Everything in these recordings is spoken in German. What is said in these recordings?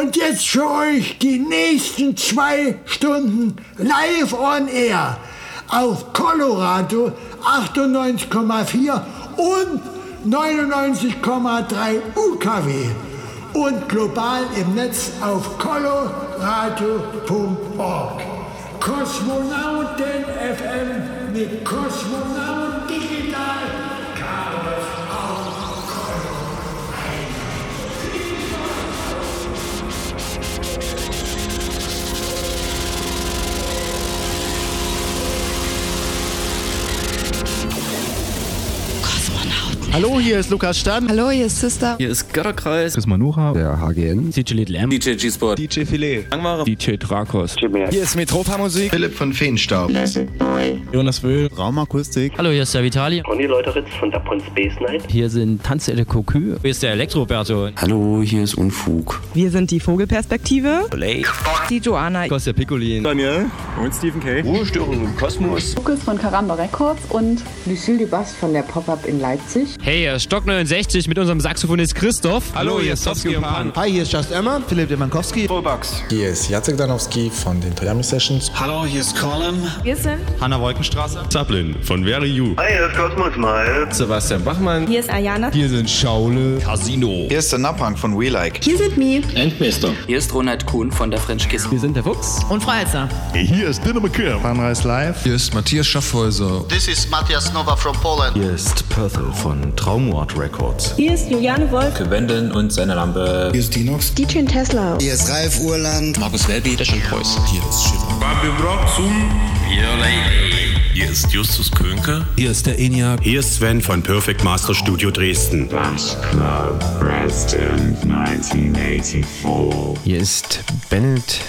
Und jetzt für euch die nächsten zwei Stunden live on air auf Colorado 98,4 und 99,3 UKW und global im Netz auf coloradio.org. Kosmonauten FM mit Kosmonaut Hallo, hier ist Lukas Stan. Hallo, hier ist Sister. Hier ist Götterkreis. Chris Manuha. Der HGN. DJ Little M. DJ G-Sport. DJ Filet. Langware. DJ Drakos. Hier ist Metropa Musik. Philipp von Feenstaub. Jonas Wöhl. Raumakustik. Hallo, hier ist der Vitali. Conny Leuteritz von Dapon Space Night. Hier sind Tanzelle Cocu. Hier ist der Elektroberto. Hallo, hier ist Unfug. Wir sind die Vogelperspektive. Blake. Die Joanna. Kostja Piccolin. Daniel. Und Stephen K. Ruhestörung im Kosmos. Lukas von Karamba Records und Lucille Dubas von der Pop-Up in Leipzig. Hey, hier ist Stock 69 mit unserem Saxophonist Christoph. Hallo, hier ist Sofsky und Pan. Hi, hier ist Just Emma. Philipp Demankowski. Bullbugs. Hier ist Jacek Danowski von den Toyami Sessions. Hallo, hier ist Colin. Wir sind Hanna Wolkenstraße. Zaplin von Very You. Hi, hier ist Cosmos Smile. Sebastian Bachmann. Hier ist Ayana. Hier sind Schaule. Casino. Hier ist der Napang von We Like. Hier sind Mi. Endmeister. Hier ist Ronald Kuhn von der French Kiss. Wir sind der Fuchs. Und Freizer. Hier ist Dinner McKim. Funrise Live. Hier ist Matthias Schaffhäuser. This is Matthias Nova from Poland. Hier ist Perthel von Traumward Records. Hier ist Juliane Wolf. Für Wenden und seine Lampe. Hier ist Dinox. DJ Tesla. Hier ist Ralf Urland. Markus Welby, der Preuß. Hier ist Shiva. Your Lady. Hier ist Justus Könke. Hier ist der ENIAC. Hier ist Sven von Perfect Master Studio Dresden. Hier ist Bennett.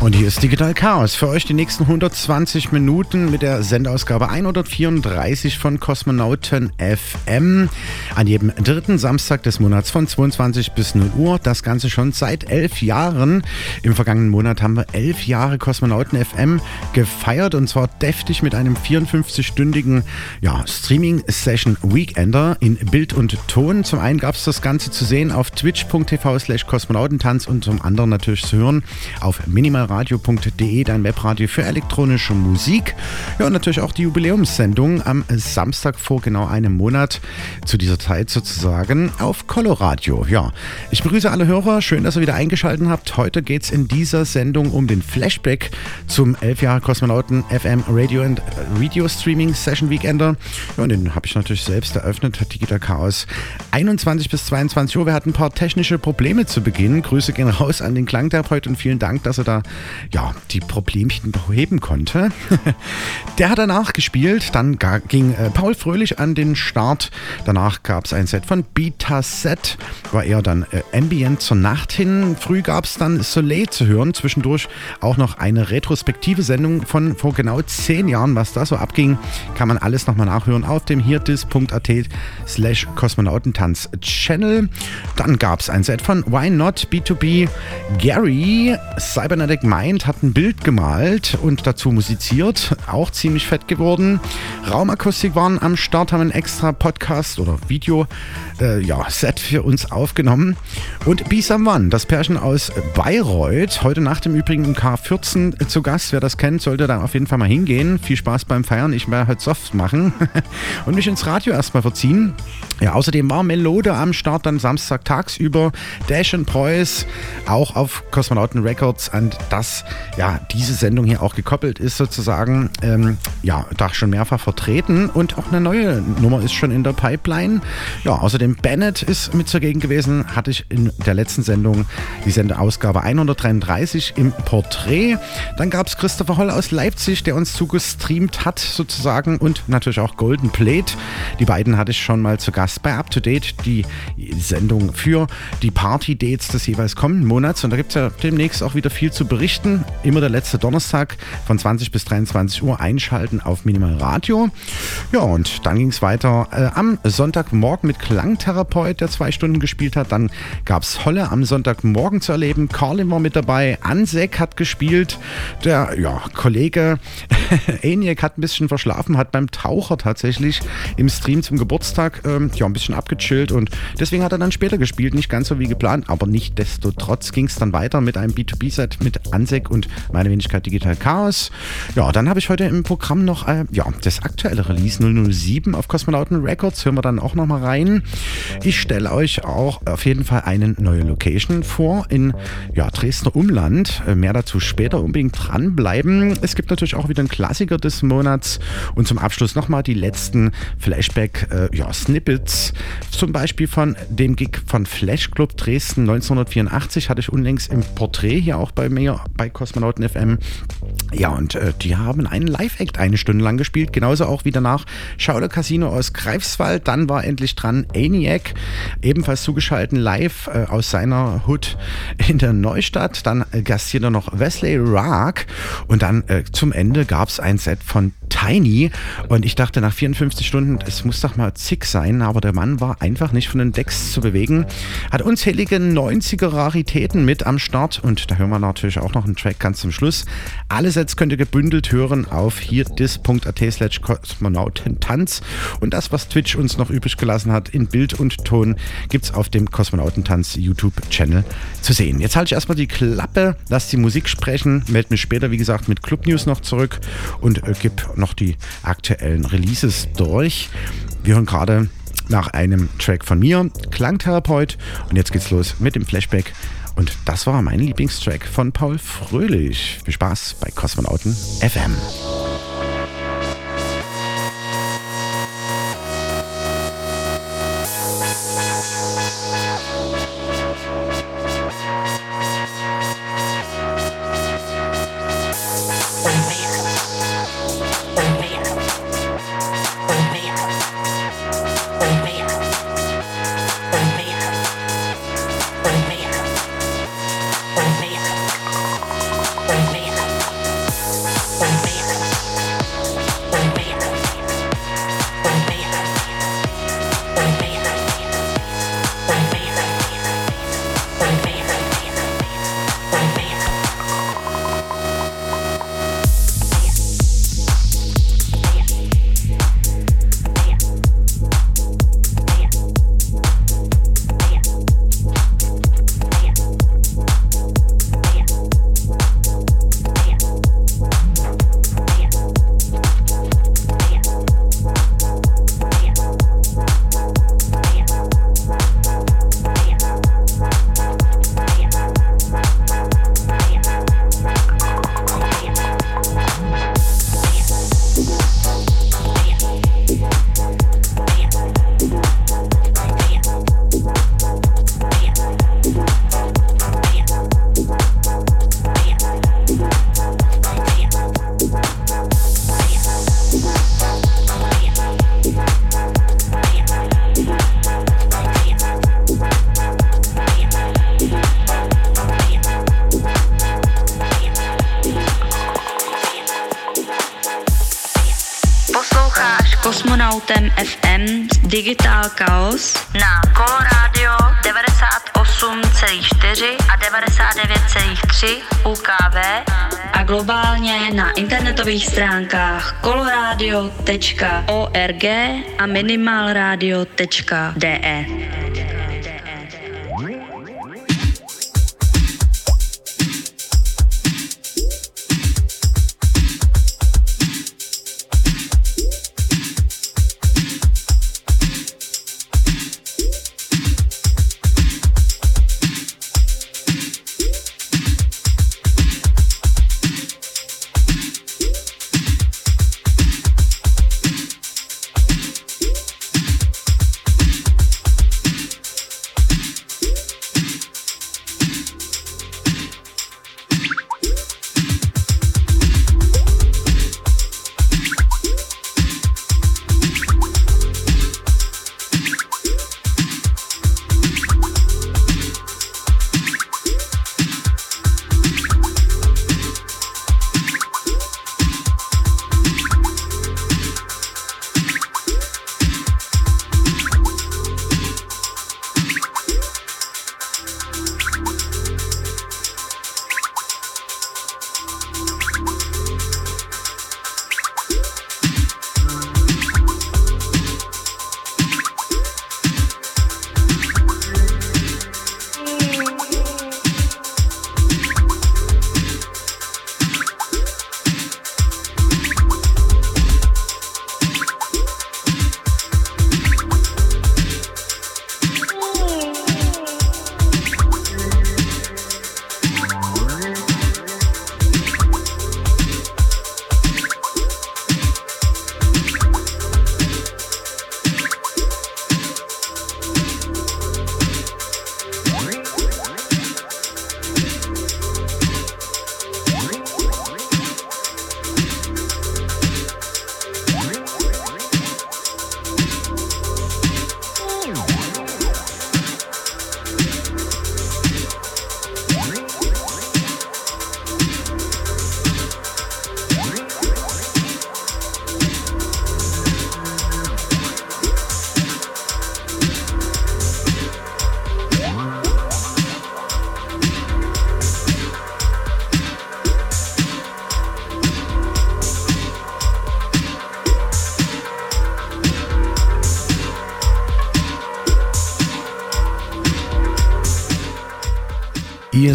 Und hier ist Digital Chaos. Für euch die nächsten 120 Minuten mit der Sendeausgabe 134 von Kosmonauten FM. An jedem dritten Samstag des Monats von 22 bis 0 Uhr. Das Ganze schon seit elf Jahren. Im vergangenen Monat haben wir elf Jahre Kosmonauten FM gefeiert und zwar deftig mit einem 54-stündigen ja, Streaming-Session Weekender in Bild und Ton. Zum einen gab es das Ganze zu sehen auf twitch.tv slash kosmonautentanz und zum anderen natürlich zu hören auf minimalradio.de, dein Webradio für elektronische Musik. Ja, und natürlich auch die Jubiläumssendung am Samstag vor genau einem Monat, zu dieser Zeit sozusagen, auf Coloradio. Ja, ich begrüße alle Hörer, schön, dass ihr wieder eingeschaltet habt. Heute geht es in dieser Sendung um den Flashback zum 11 Jahre Kosmonauten FM Radio and Video Streaming Session Weekender. Ja, und den habe ich natürlich selbst eröffnet, hat Digital Chaos 21 bis 22 Uhr. Wir hatten ein paar technische Probleme zu Beginn. Grüße gehen raus an den Klangtherapeut und vielen Dank, dass er da ja, die Problemchen beheben konnte. Der hat danach gespielt, dann ging äh, Paul Fröhlich an den Start. Danach gab es ein Set von Beta Set, war eher dann äh, Ambient zur Nacht hin. Früh gab es dann Soleil zu hören, zwischendurch auch noch eine retrospektive Sendung von vor genau zehn Jahren. Was da so abging, kann man alles nochmal nachhören auf dem hirdis.at slash Kosmonautentanz Channel. Dann gab es ein Set von Why Not B2B Gary. Cybernetic Mind hat ein Bild gemalt und dazu musiziert. Auch ziemlich fett geworden. Raumakustik waren am Start, haben einen extra Podcast oder Video äh, ja, Set für uns aufgenommen. Und Be Someone, das Pärchen aus Bayreuth, heute Nacht im Übrigen im K14 zu Gast. Wer das kennt, sollte da auf jeden Fall mal hingehen. Viel Spaß beim Feiern. Ich werde heute soft machen und mich ins Radio erstmal verziehen. Ja, außerdem war Melode am Start dann Samstag tagsüber. Dash and Preuß, auch auf Kosmonauten Records, an das ja diese Sendung hier auch gekoppelt ist sozusagen. Ähm, ja, da schon mehrfach vertreten und auch eine neue Nummer ist schon in der Pipeline. Ja, außerdem Bennett ist mit zugegen gewesen, hatte ich in der letzten Sendung die Sendeausgabe 133 im Porträt. Dann gab es Christopher Holl aus Leipzig, der uns zugestreamt hat sozusagen und natürlich auch Golden Plate. Die beiden hatte ich schon mal zu Gast bei Up to Date, die Sendung für die Party-Dates des jeweils kommenden Monats. Und da gibt es ja demnächst auch wieder viel zu berichten. Nachrichten. Immer der letzte Donnerstag von 20 bis 23 Uhr einschalten auf Minimal Radio. Ja, und dann ging es weiter äh, am Sonntagmorgen mit Klangtherapeut, der zwei Stunden gespielt hat. Dann gab es Holle am Sonntagmorgen zu erleben. Carlin war mit dabei. Ansek hat gespielt. Der ja, Kollege Eniak hat ein bisschen verschlafen, hat beim Taucher tatsächlich im Stream zum Geburtstag ähm, ja, ein bisschen abgechillt und deswegen hat er dann später gespielt. Nicht ganz so wie geplant, aber nicht destotrotz ging es dann weiter mit einem B2B-Set mit Ansek und meine Wenigkeit Digital Chaos. Ja, dann habe ich heute im Programm noch äh, ja, das aktuelle Release 007 auf Kosmonauten Records. Hören wir dann auch nochmal rein. Ich stelle euch auch auf jeden Fall eine neue Location vor in ja, Dresdner Umland. Äh, mehr dazu später unbedingt dranbleiben. Es gibt natürlich auch wieder einen Klassiker des Monats und zum Abschluss nochmal die letzten Flashback-Snippets. Äh, zum Beispiel von dem Gig von Flash Club Dresden 1984 hatte ich unlängst im Porträt hier auch bei mir bei Kosmonauten FM. Ja, und äh, die haben einen Live-Act eine Stunde lang gespielt, genauso auch wie danach Schauder Casino aus Greifswald. Dann war endlich dran ENIAC, ebenfalls zugeschaltet live äh, aus seiner Hood in der Neustadt. Dann äh, gastierte noch Wesley Raag und dann äh, zum Ende gab es ein Set von Tiny und ich dachte nach 54 Stunden, es muss doch mal zick sein, aber der Mann war einfach nicht von den Decks zu bewegen. Hat unzählige 90er Raritäten mit am Start und da hören wir natürlich auch noch einen Track ganz zum Schluss. Alle Sets könnt ihr gebündelt hören auf hierdis.at slash Kosmonautentanz und das, was Twitch uns noch übrig gelassen hat in Bild und Ton, gibt es auf dem Kosmonautentanz YouTube-Channel zu sehen. Jetzt halte ich erstmal die Klappe, lass die Musik sprechen, melde mich später, wie gesagt, mit Club News noch zurück und äh, gib noch die aktuellen Releases durch. Wir hören gerade nach einem Track von mir, Klangtherapeut. Und jetzt geht's los mit dem Flashback. Und das war mein Lieblingstrack von Paul Fröhlich. Viel Spaß bei Kosmonauten FM. Stránkách coloradio.org a minimalradio.de.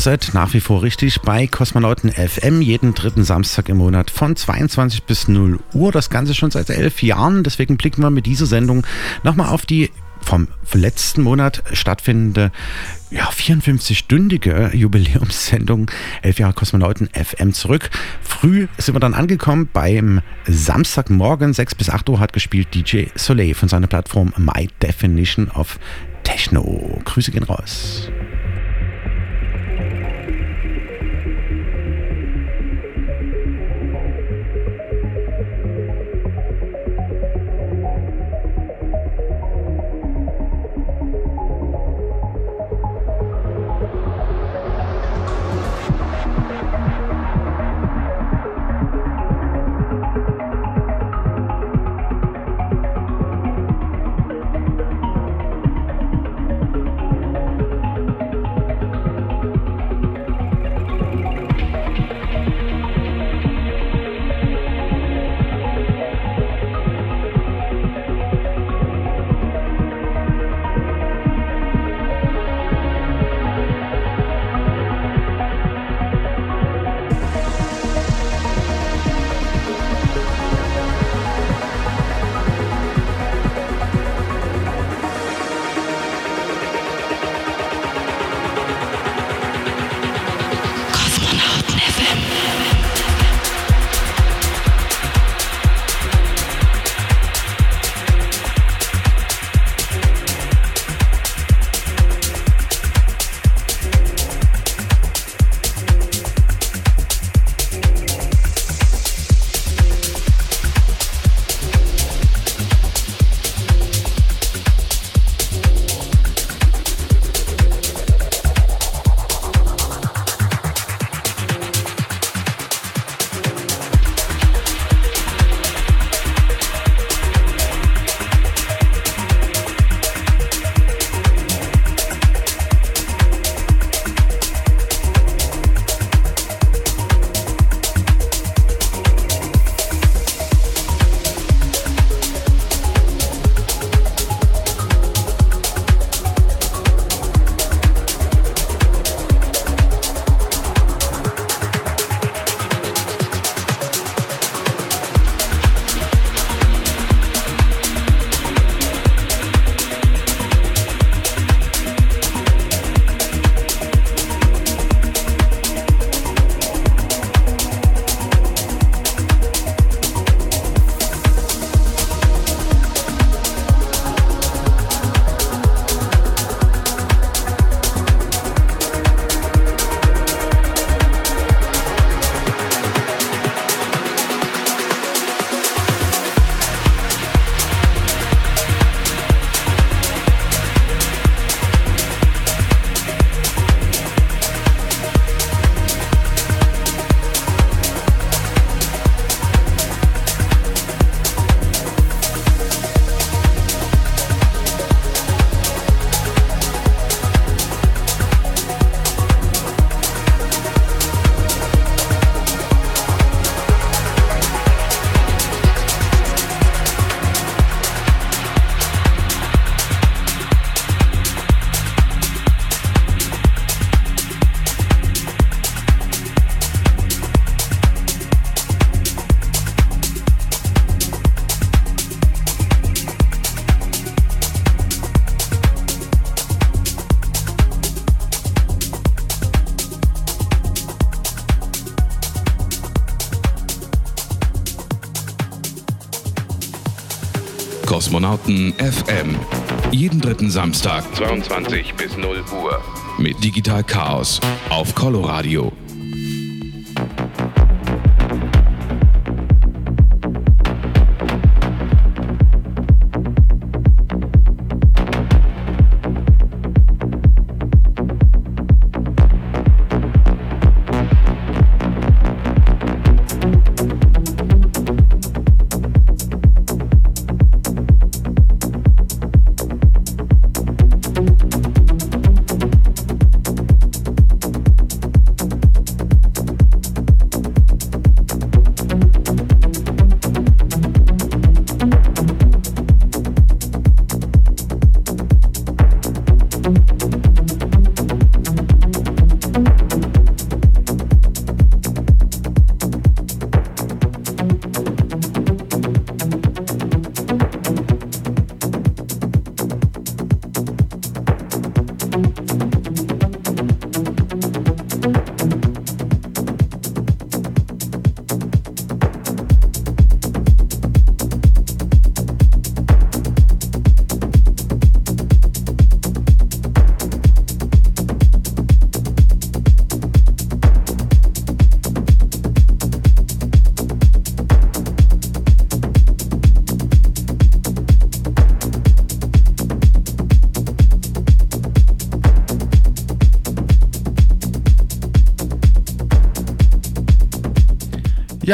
seid nach wie vor richtig bei Kosmonauten FM jeden dritten Samstag im Monat von 22 bis 0 Uhr. Das Ganze schon seit elf Jahren. Deswegen blicken wir mit dieser Sendung nochmal auf die vom letzten Monat stattfindende ja, 54-stündige Jubiläumssendung 11 Jahre Kosmonauten FM zurück. Früh sind wir dann angekommen beim Samstagmorgen 6 bis 8 Uhr hat gespielt DJ Soleil von seiner Plattform My Definition of Techno. Grüße gehen raus. Kosmonauten FM. Jeden dritten Samstag 22 bis 0 Uhr. mit Digital Chaos auf Coloradio.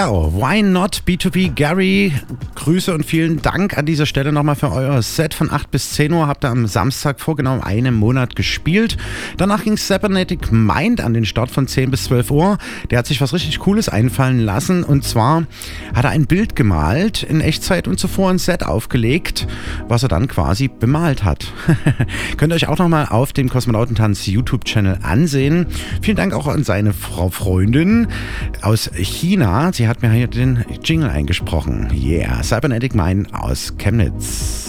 Ja, why not B2B Gary? Grüße und vielen Dank an dieser Stelle nochmal für euer Set von 8 bis 10 Uhr. Habt ihr am Samstag vor genau einem Monat gespielt. Danach ging Cybernetic Mind an den Start von 10 bis 12 Uhr. Der hat sich was richtig Cooles einfallen lassen. Und zwar hat er ein Bild gemalt in Echtzeit und zuvor ein Set aufgelegt, was er dann quasi bemalt hat. Könnt ihr euch auch nochmal auf dem Kosmonautentanz YouTube-Channel ansehen. Vielen Dank auch an seine Frau Freundin aus China. Sie hat mir hier den Jingle eingesprochen. Yeah, Cybernetic Mine aus Chemnitz.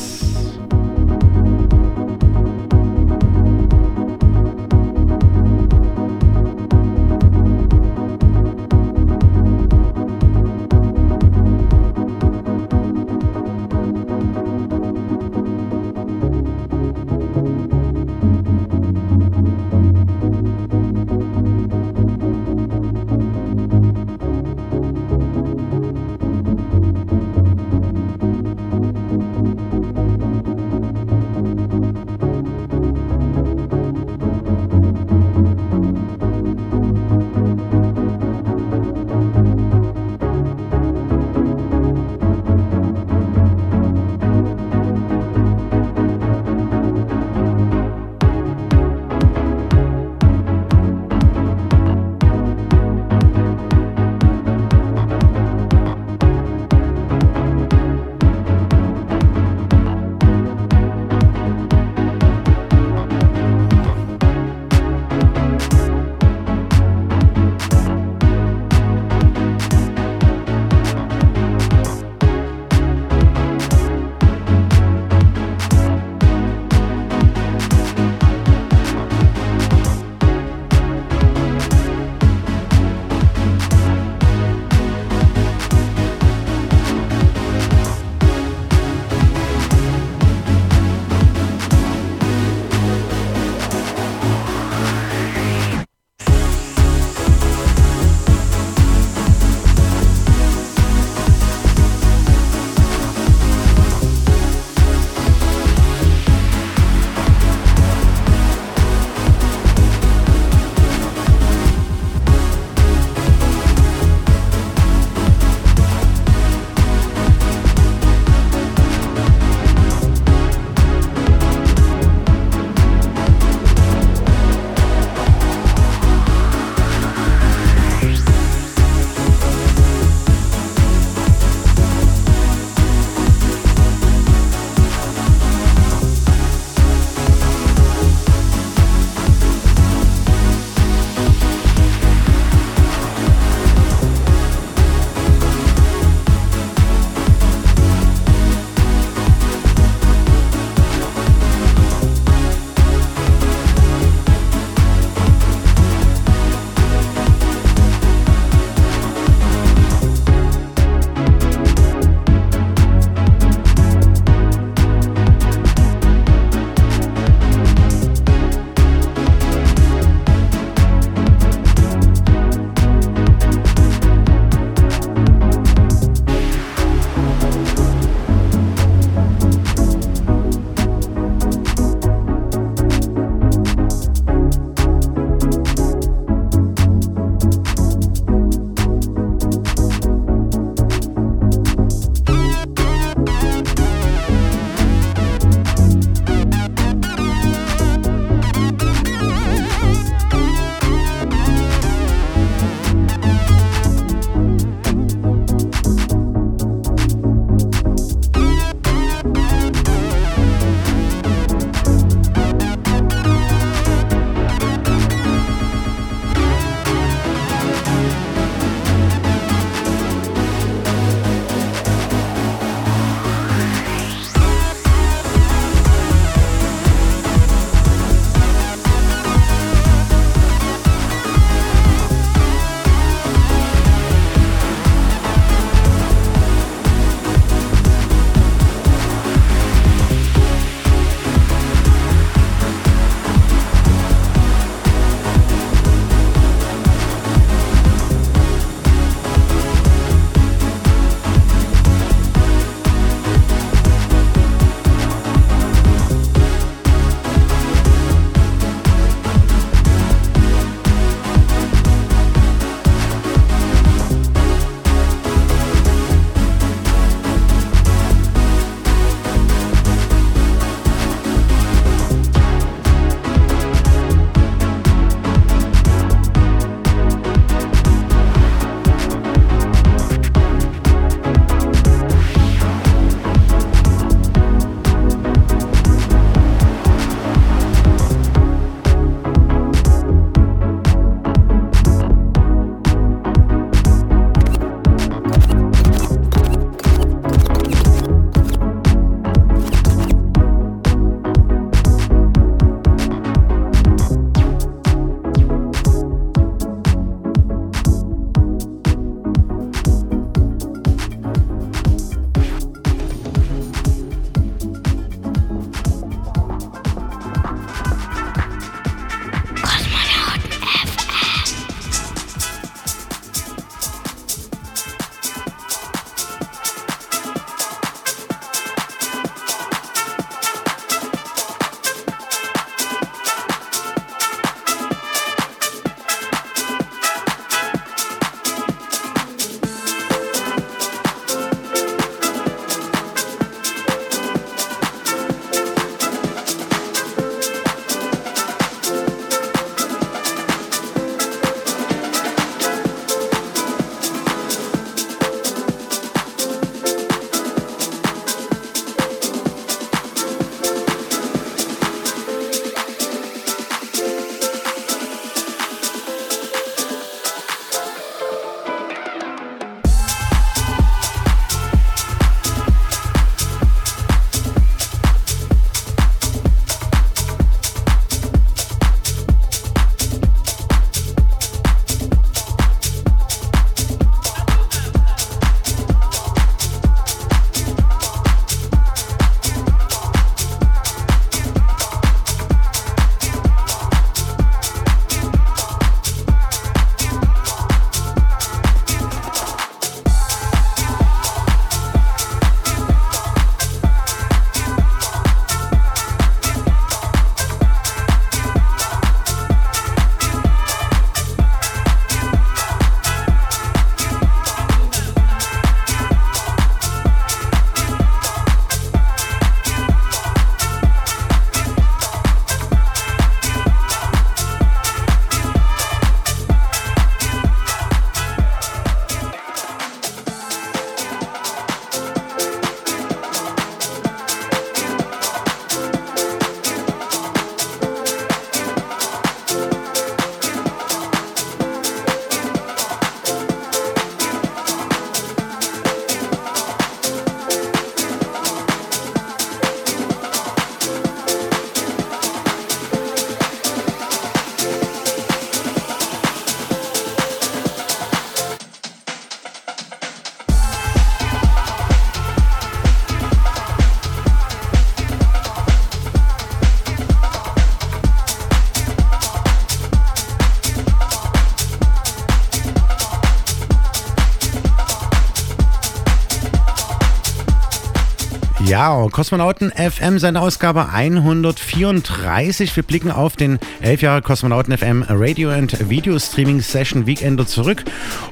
Ja, Kosmonauten FM, seine Ausgabe 134. Wir blicken auf den 11 Jahre Kosmonauten FM Radio and Video Streaming Session Weekender zurück.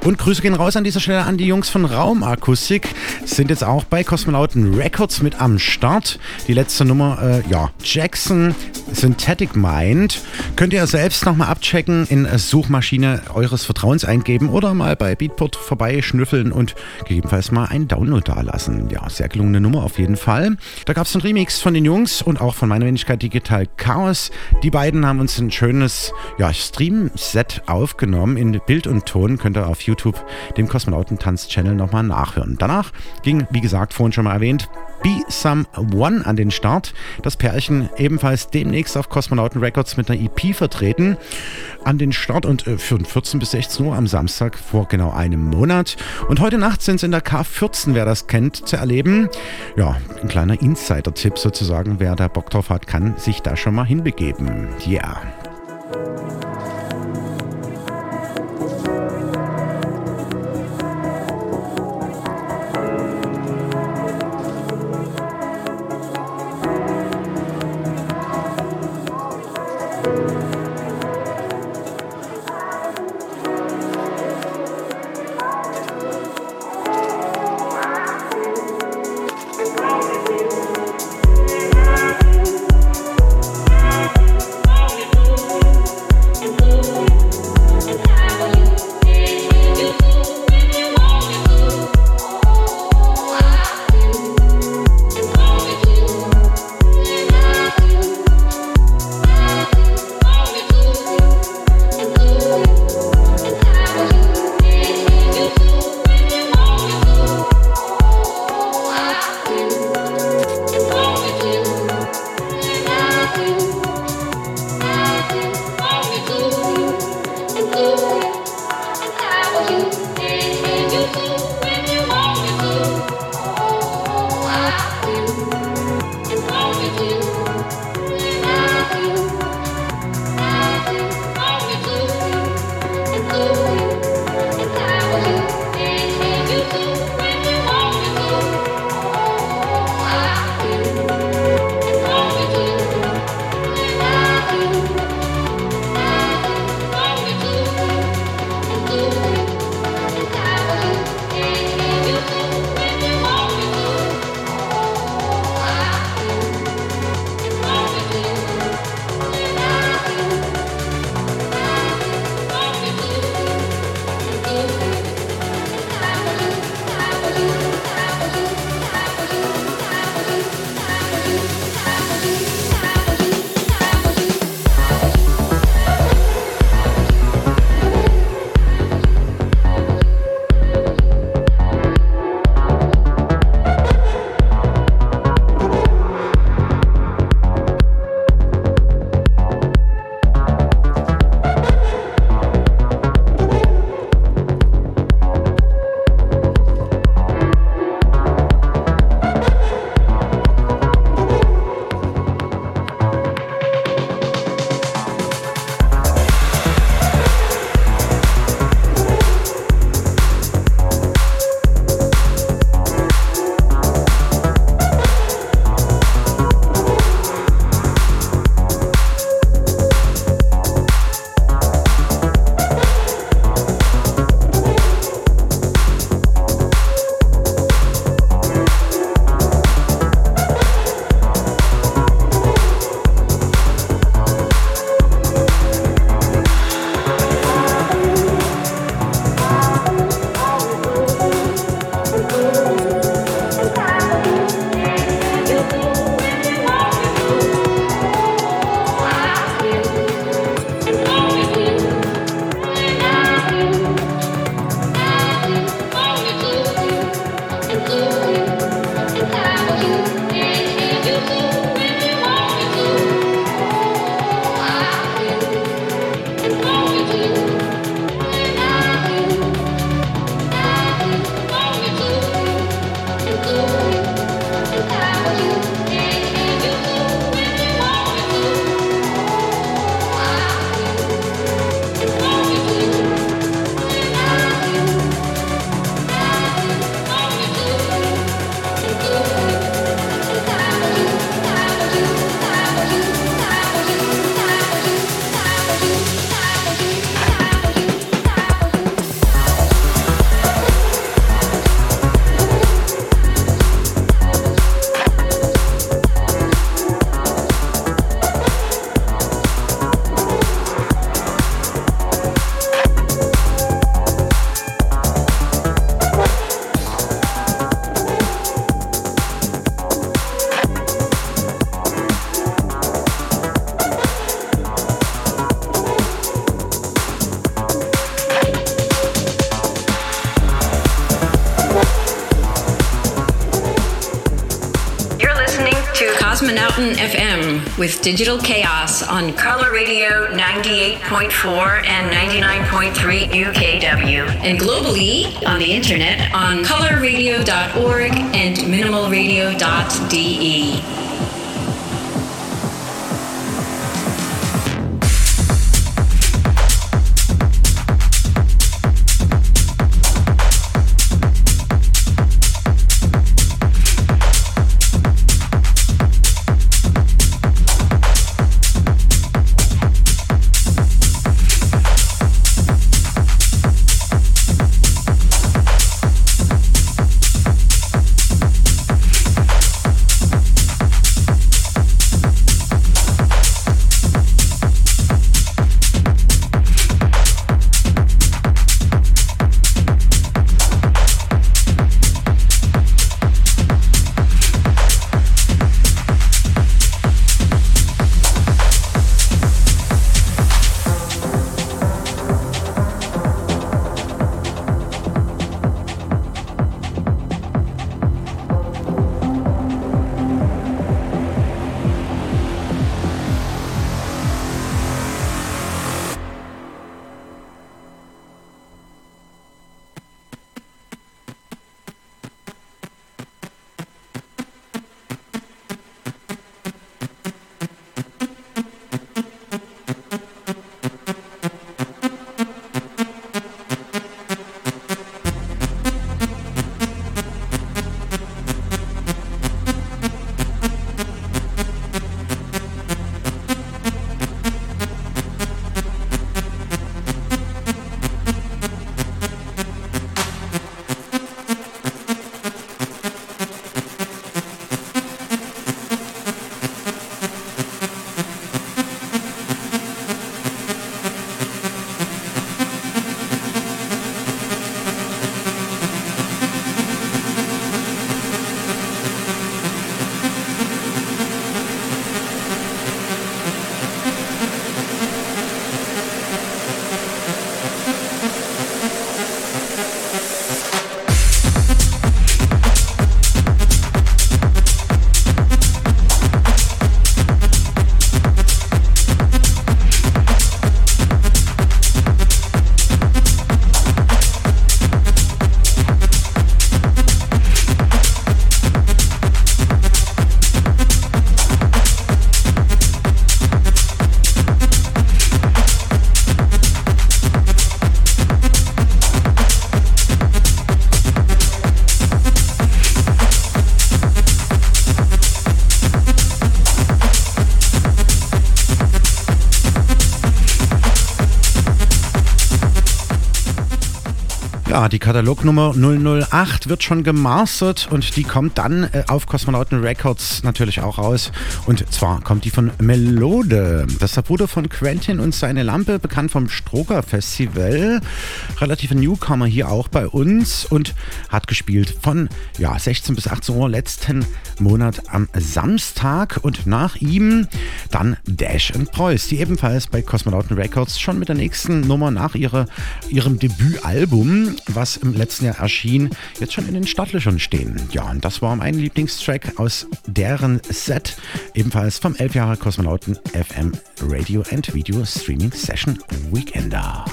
Und Grüße gehen raus an dieser Stelle an die Jungs von Raumakustik. Sind jetzt auch bei Kosmonauten Records mit am Start. Die letzte Nummer, äh, ja, Jackson Synthetic Mind. Könnt ihr selbst nochmal abchecken, in Suchmaschine eures Vertrauens eingeben oder mal bei Beatport vorbeischnüffeln und gegebenenfalls mal einen Download dalassen. Ja, sehr gelungene Nummer auf jeden Fall. Da gab es einen Remix von den Jungs und auch von meiner Wenigkeit Digital Chaos. Die beiden haben uns ein schönes ja, Stream-Set aufgenommen in Bild und Ton. Könnt ihr auf YouTube dem Kosmonautentanz-Channel nochmal nachhören. Danach ging, wie gesagt, vorhin schon mal erwähnt, Be Some One an den Start. Das Pärchen ebenfalls demnächst auf Kosmonauten Records mit einer EP vertreten. An den Start und äh, für 14 bis 16 Uhr am Samstag vor genau einem Monat. Und heute Nacht sind es in der K14, wer das kennt, zu erleben. Ja, ein kleiner Insider-Tipp sozusagen. Wer da Bock drauf hat, kann sich da schon mal hinbegeben. Ja. Yeah. With Digital Chaos on Color Radio 98.4 and 99.3 UKW. And globally on the internet on colorradio.org and minimalradio.de. die Katalognummer 008 wird schon gemastert und die kommt dann äh, auf Kosmonauten Records natürlich auch raus. Und zwar kommt die von Melode. Das ist der Bruder von Quentin und seine Lampe, bekannt vom Stroger Festival. Relativer Newcomer hier auch bei uns und hat gespielt von ja, 16 bis 18 Uhr letzten Monat am Samstag. Und nach ihm dann Dash and Preuß, die ebenfalls bei Kosmonauten Records schon mit der nächsten Nummer nach ihrer, ihrem Debütalbum was im letzten Jahr erschien, jetzt schon in den Startlöchern stehen. Ja, und das war mein Lieblingstrack aus deren Set, ebenfalls vom 11 Jahre Kosmonauten FM Radio and Video Streaming Session Weekender.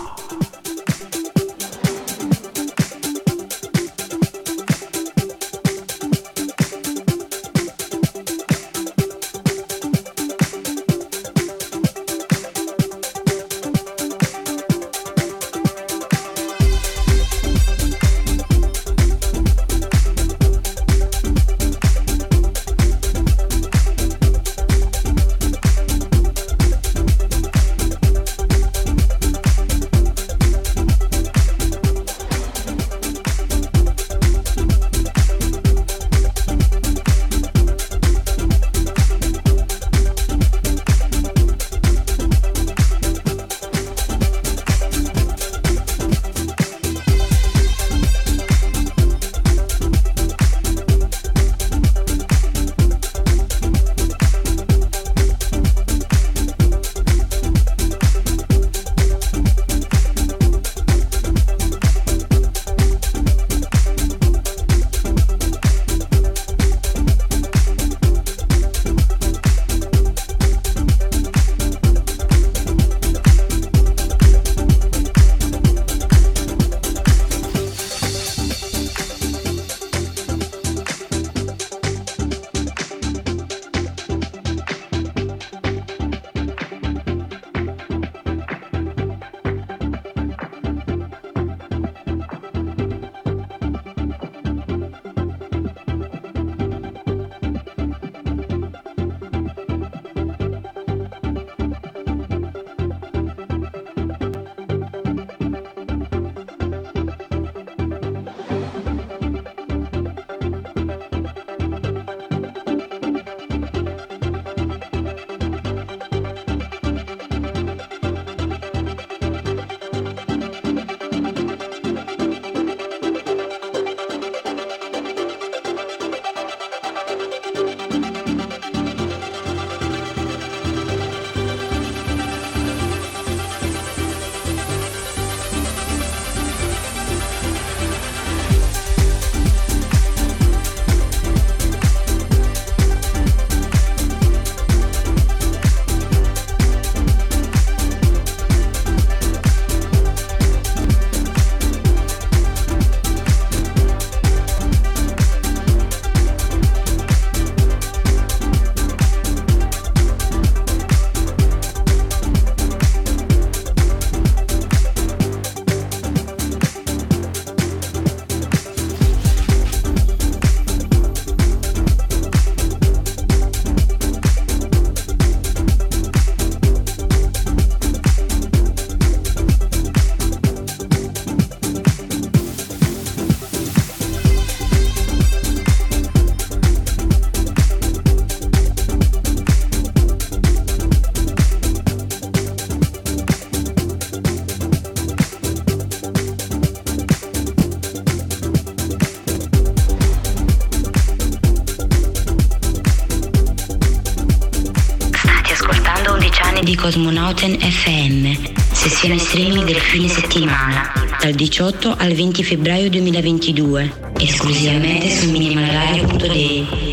Cosmonauten FM, sessione streaming del fine settimana, dal 18 al 20 febbraio 2022, esclusivamente su minimalradio.de.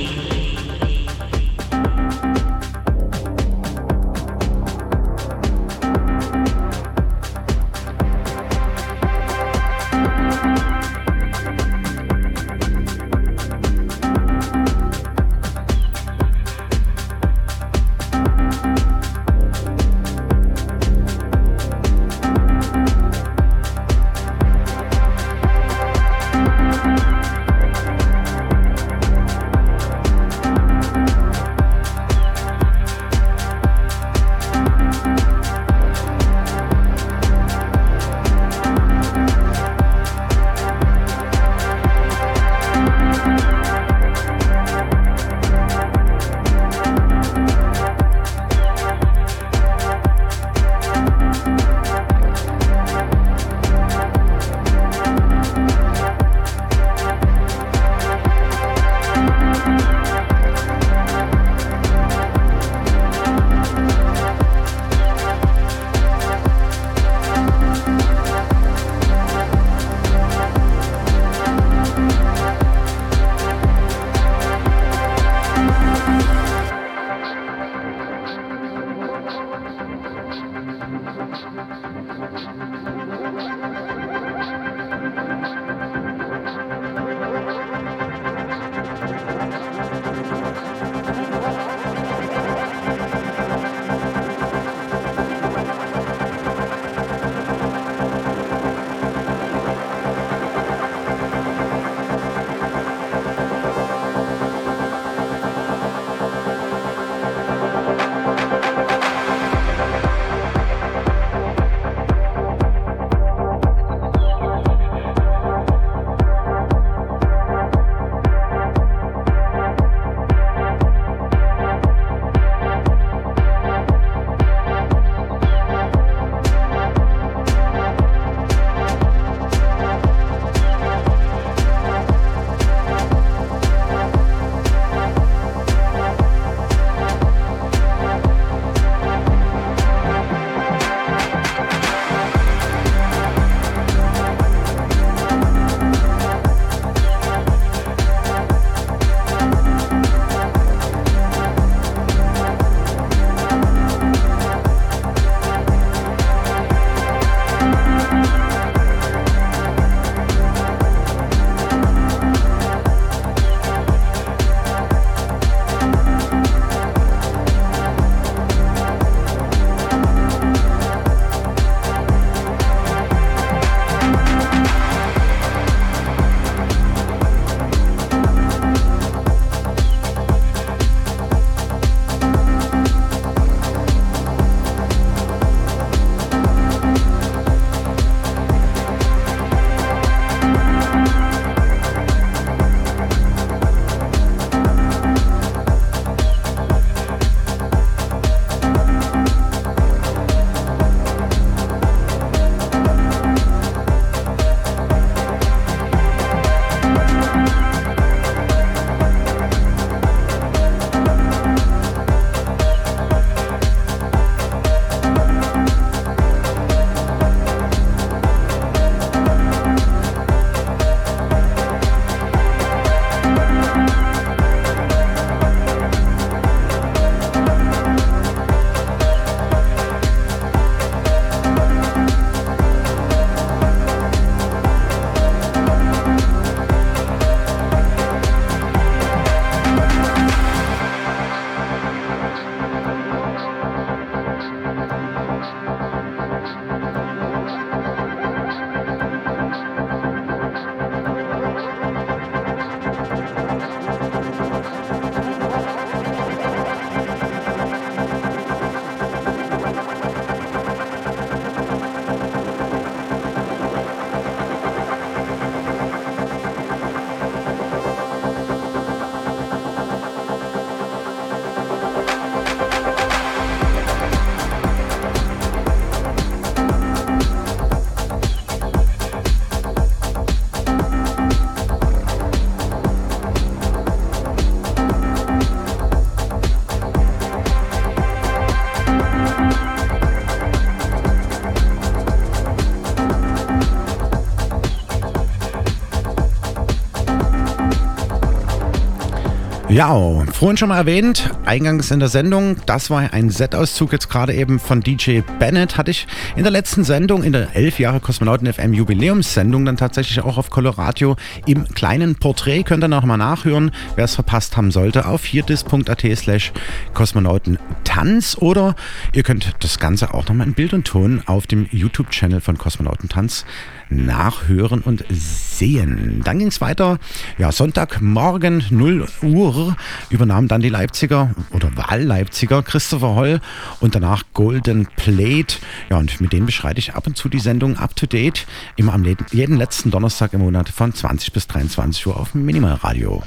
Ja, vorhin schon mal erwähnt, eingangs in der Sendung, das war ein Set-Auszug jetzt gerade eben von DJ Bennett, hatte ich in der letzten Sendung, in der 11 Jahre Kosmonauten FM Jubiläumssendung, dann tatsächlich auch auf Coloradio im kleinen Porträt, könnt ihr noch mal nachhören, wer es verpasst haben sollte, auf hierdis.at slash Kosmonautentanz oder ihr könnt das Ganze auch nochmal in Bild und Ton auf dem YouTube-Channel von Kosmonautentanz nachhören und sehen. Dann ging es weiter. Ja, Sonntagmorgen 0 Uhr übernahmen dann die Leipziger oder Wahlleipziger Christopher Holl und danach Golden Plate. Ja, und mit denen beschreite ich ab und zu die Sendung Up to Date. Immer am jeden letzten Donnerstag im Monat von 20 bis 23 Uhr auf Minimalradio.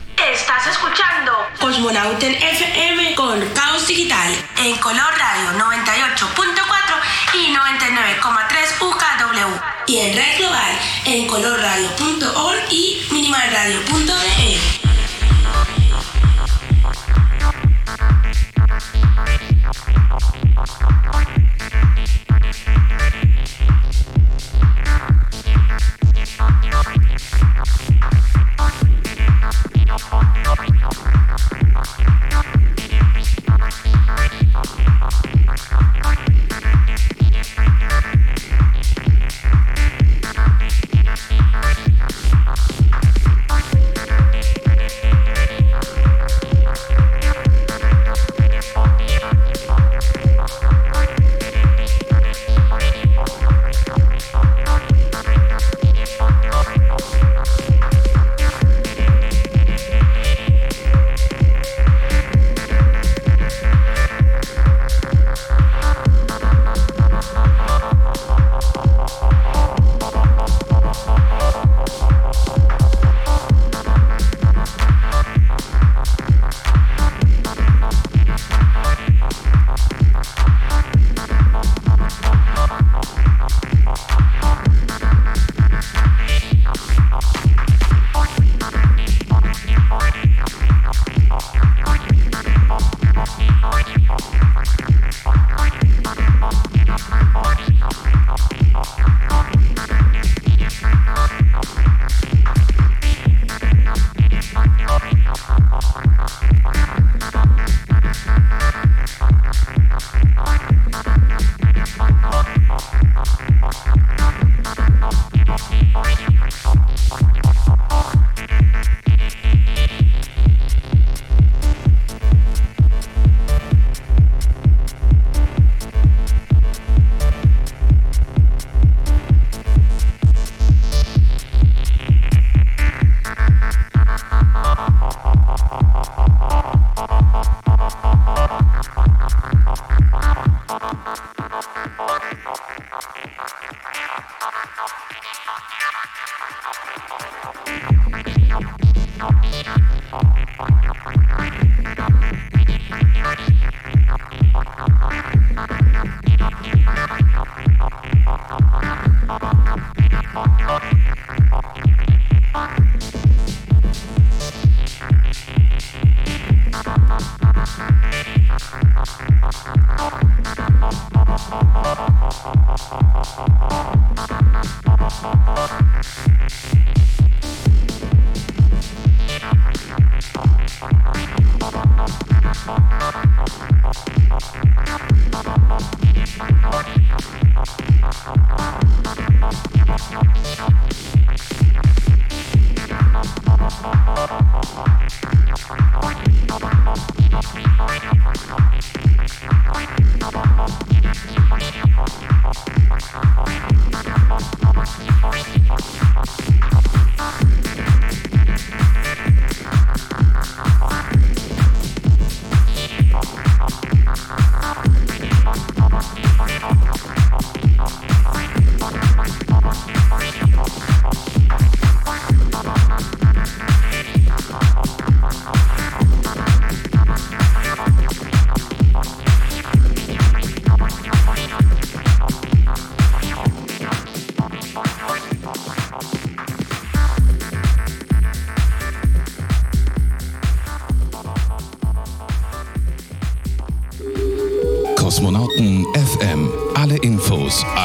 Cosmonauten FM con Caos Digital en Color Radio 98.4 y 99,3 UKW y en Red Global en colorradio.org y minimalradio.de.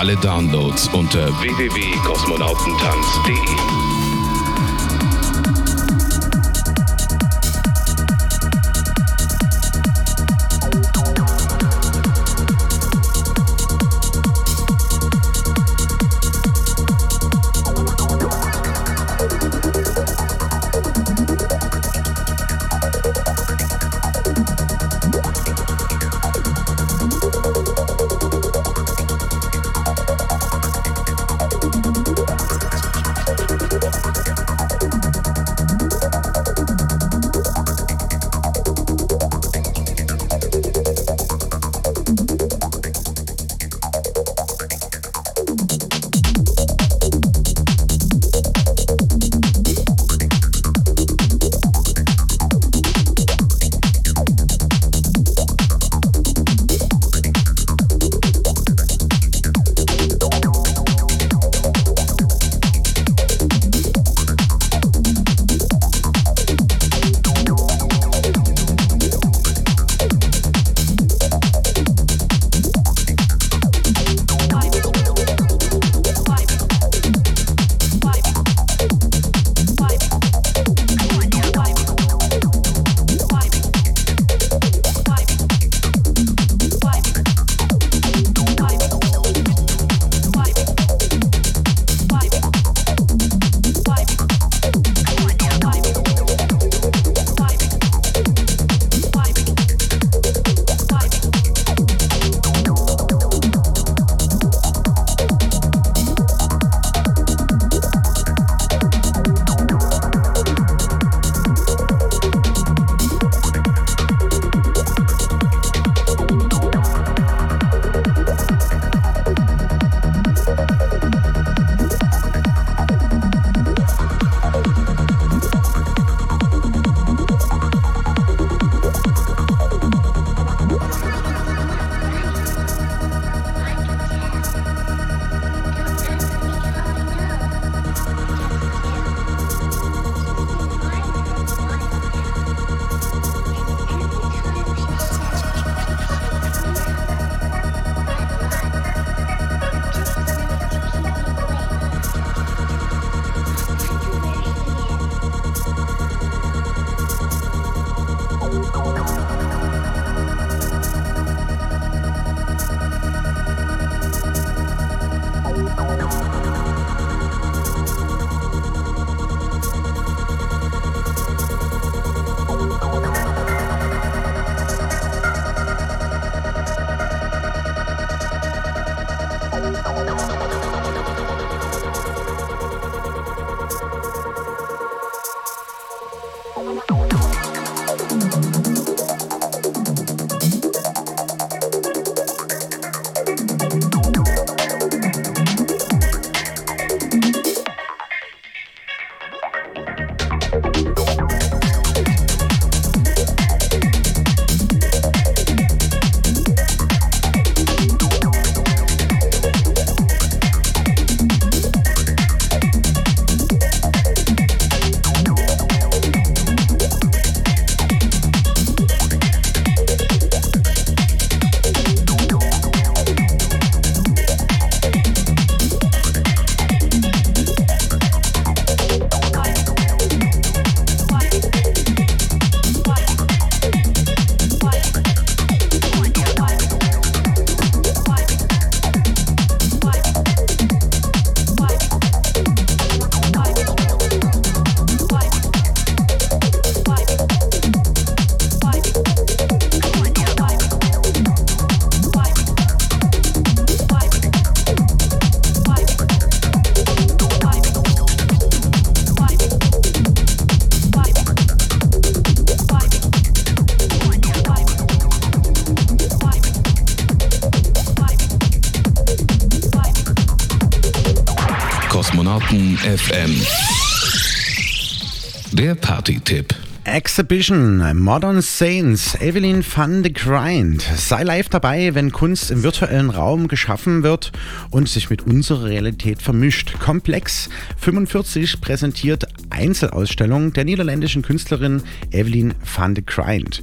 alle Downloads unter www.kosmonautentanz.de. Exhibition, Modern Saints, Evelyn van de Grind. Sei live dabei, wenn Kunst im virtuellen Raum geschaffen wird und sich mit unserer Realität vermischt. Komplex 45 präsentiert Einzelausstellung der niederländischen Künstlerin Evelyn van de Grind.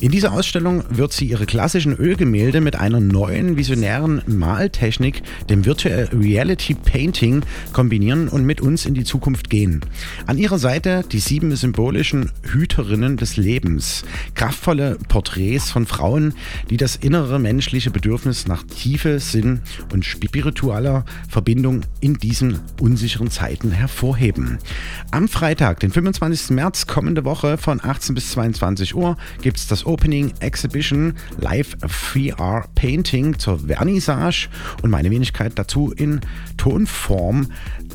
In dieser Ausstellung wird sie ihre klassischen Ölgemälde mit einer neuen visionären Maltechnik, dem Virtual Reality Painting, kombinieren und mit uns in die Zukunft gehen. An ihrer Seite die sieben symbolischen Hüterinnen des Lebens. Kraftvolle Porträts von Frauen, die das innere menschliche Bedürfnis nach Tiefe, Sinn und spiritueller Verbindung in diesen unsicheren Zeiten hervorheben. Am Freitag, den 25. März kommende Woche von 18 bis 22 Uhr gibt es das Opening Exhibition Live 3R Painting zur Vernissage und meine Wenigkeit dazu in Tonform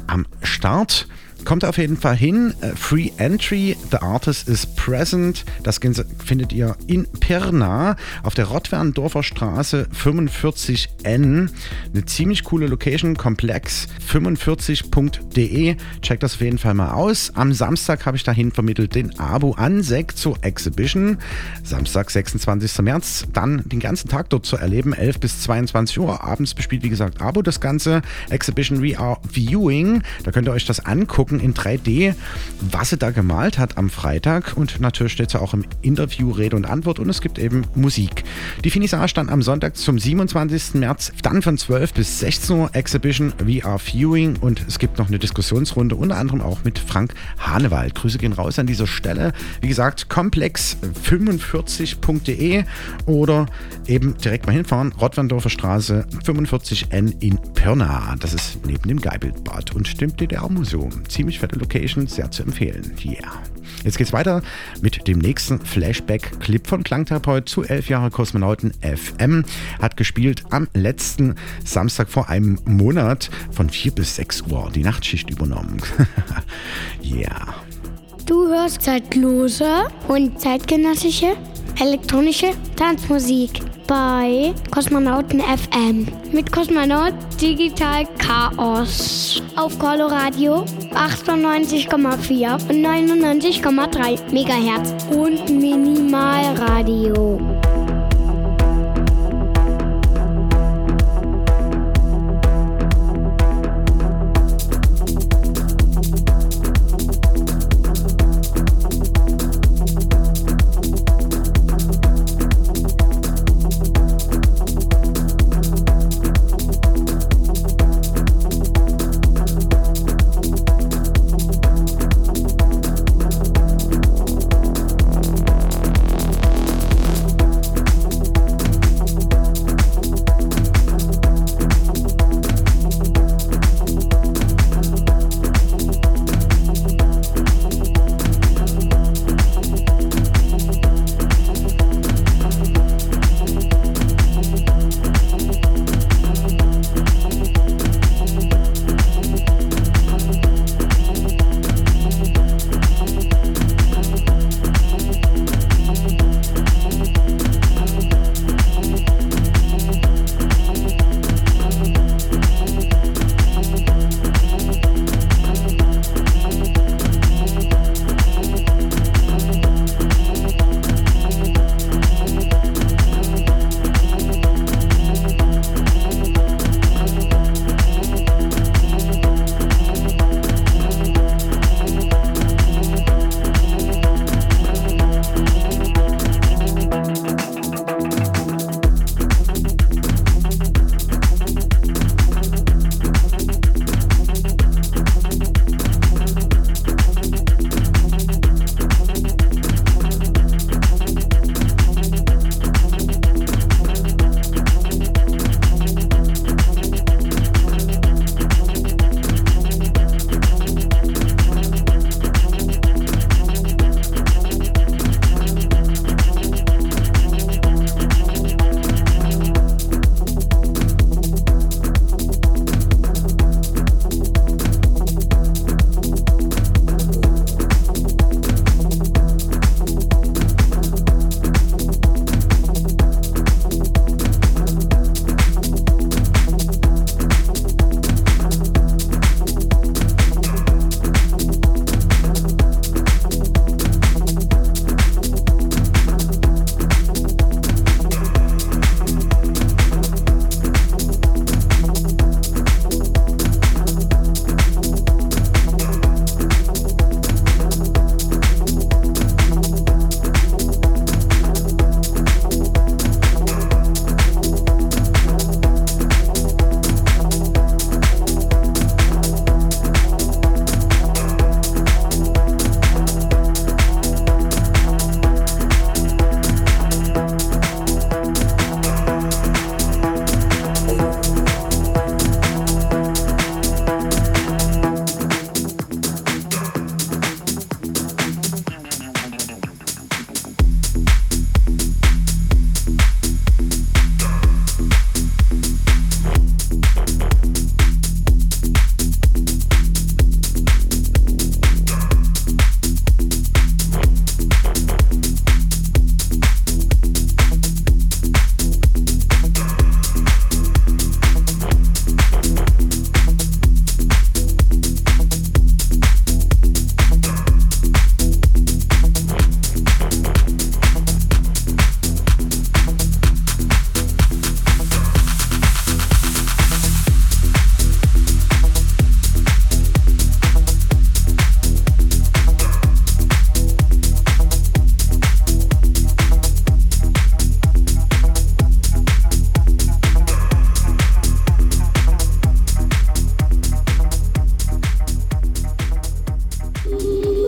am Start. Kommt auf jeden Fall hin. Free Entry. The Artist is present. Das findet ihr in Pirna auf der Rottwerndorfer Straße 45N. Eine ziemlich coole Location. Komplex 45.de. Checkt das auf jeden Fall mal aus. Am Samstag habe ich dahin vermittelt den Abo Ansek zur Exhibition. Samstag, 26. März. Dann den ganzen Tag dort zu erleben. 11 bis 22 Uhr. Abends bespielt, wie gesagt, Abo das Ganze. Exhibition VR Viewing. Da könnt ihr euch das angucken in 3D, was sie da gemalt hat am Freitag. Und natürlich steht sie auch im Interview Rede und Antwort und es gibt eben Musik. Die Finissage dann am Sonntag zum 27. März, dann von 12 bis 16 Uhr Exhibition VR Viewing und es gibt noch eine Diskussionsrunde, unter anderem auch mit Frank Hanewald. Grüße gehen raus an dieser Stelle. Wie gesagt, komplex45.de oder eben direkt mal hinfahren, Rottwandorfer Straße 45N in Pirna. Das ist neben dem Geibelbad und dem DDR-Museum. Ziemlich fette Location, sehr zu empfehlen. Yeah. Jetzt geht's weiter mit dem nächsten Flashback-Clip von Klangtherapeut zu 11 Jahre Kosmonauten FM. Hat gespielt am letzten Samstag vor einem Monat von 4 bis 6 Uhr. Die Nachtschicht übernommen. yeah. Du hörst zeitlose und zeitgenössische elektronische Tanzmusik bei Kosmonauten FM mit Kosmonaut Digital Chaos auf Coloradio 98,4 und 99,3 Megahertz und Minimalradio.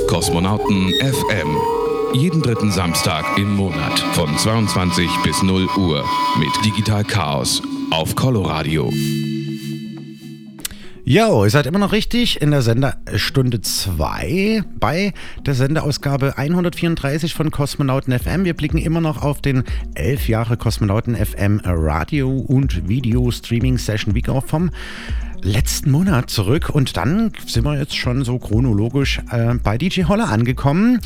Kosmonauten FM. Jeden dritten Samstag im Monat von 22 bis 0 Uhr mit Digital Chaos auf Coloradio. Jo, ihr seid immer noch richtig in der Senderstunde 2 bei der Sendeausgabe 134 von Kosmonauten FM. Wir blicken immer noch auf den 11 Jahre Kosmonauten FM Radio und Video Streaming Session Week vom letzten Monat zurück und dann sind wir jetzt schon so chronologisch äh, bei DJ Holler angekommen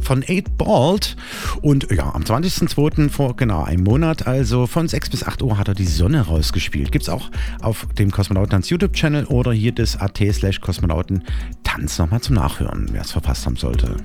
von 8 Bald und ja, am 20.02. vor genau einem Monat, also von 6 bis 8 Uhr hat er die Sonne rausgespielt. Gibt es auch auf dem Kosmonautentanz YouTube-Channel oder hier das AT slash Kosmonautentanz nochmal zum Nachhören, wer es verpasst haben sollte.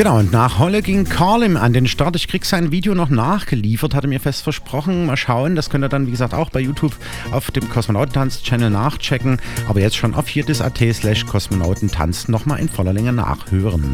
Genau, und nach Holle ging Carlim an den Start. Ich krieg sein Video noch nachgeliefert, hatte mir fest versprochen. Mal schauen, das könnt ihr dann, wie gesagt, auch bei YouTube auf dem Kosmonautentanz-Channel nachchecken. Aber jetzt schon auf viertes.at slash Kosmonautentanz nochmal in voller Länge nachhören.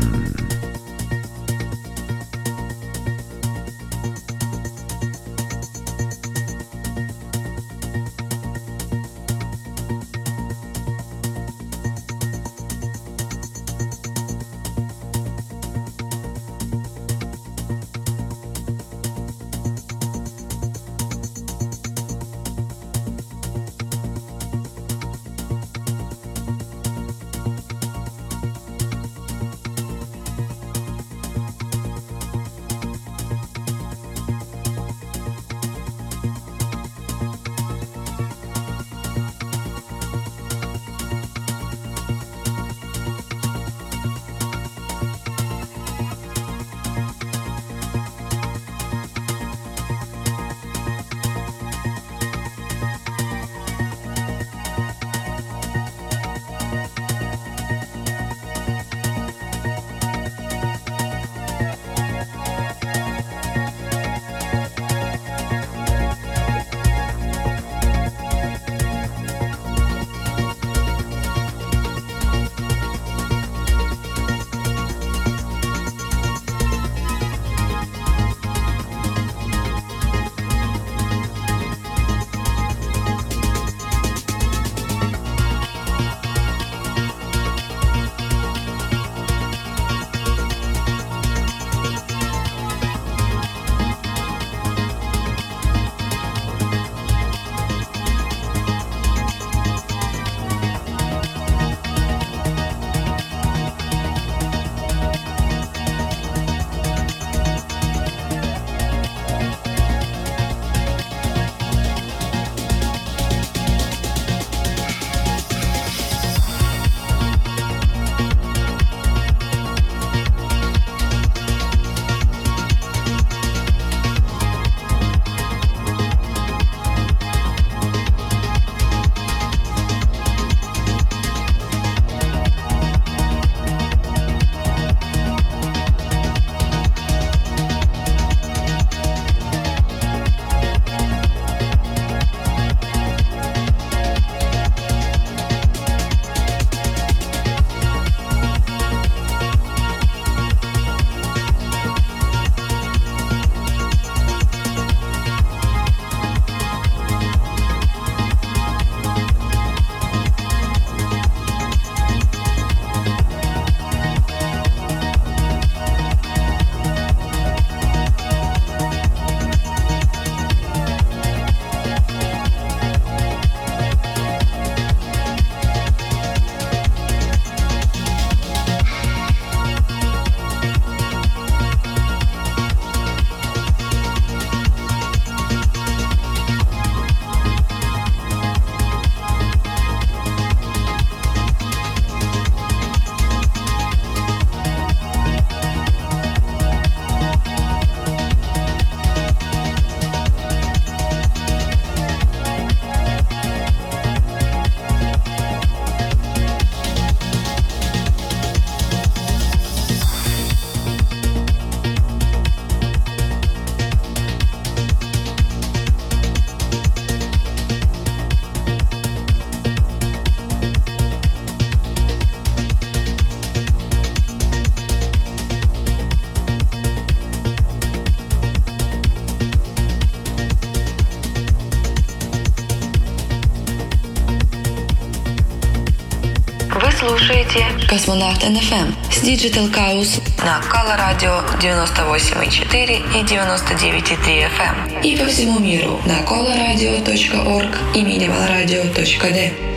Слушаете Космонавт НФМ с Digital Chaos. На Кала Радио 98,4 и 99,3 FM и по всему миру. На colaradio.org и minimalradio.d.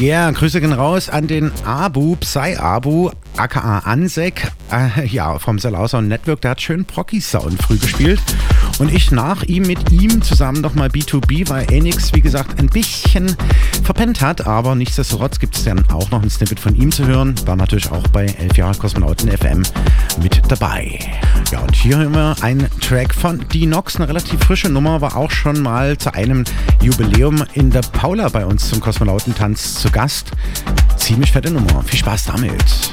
yeah, Grüße gehen raus an den Abu, Psy Abu, aka Ansek, äh, ja, vom Salauser Network, der hat schön Procky-Sound früh gespielt. Und ich nach ihm mit ihm zusammen nochmal B2B, weil Enix, wie gesagt, ein bisschen verpennt hat, aber nichtsdestotrotz gibt es dann auch noch ein Snippet von ihm zu hören. War natürlich auch bei 11 Jahre Kosmonauten FM mit dabei. Ja, und hier wir einen Track von Dinox, eine relativ frische Nummer, war auch schon mal zu einem Jubiläum in der Paula bei uns zum Kosmonautentanz zu Gast. Ziemlich fette Nummer. Viel Spaß damit.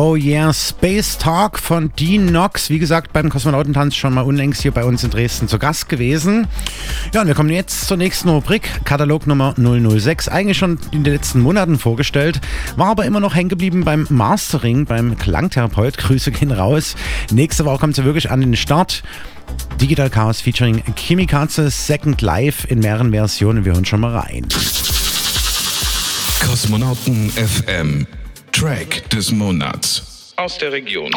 Oh yeah, Space Talk von Dean Knox. Wie gesagt, beim Kosmonautentanz schon mal unlängst hier bei uns in Dresden zu Gast gewesen. Ja, und wir kommen jetzt zur nächsten Rubrik, Katalog Nummer 006. Eigentlich schon in den letzten Monaten vorgestellt, war aber immer noch hängen geblieben beim Mastering, beim Klangtherapeut. Grüße gehen raus. Nächste Woche kommt sie wirklich an den Start. Digital Chaos featuring Kimikaze Second Life in mehreren Versionen. Wir hören schon mal rein. Kosmonauten FM. Track des Monats. Aus der Region.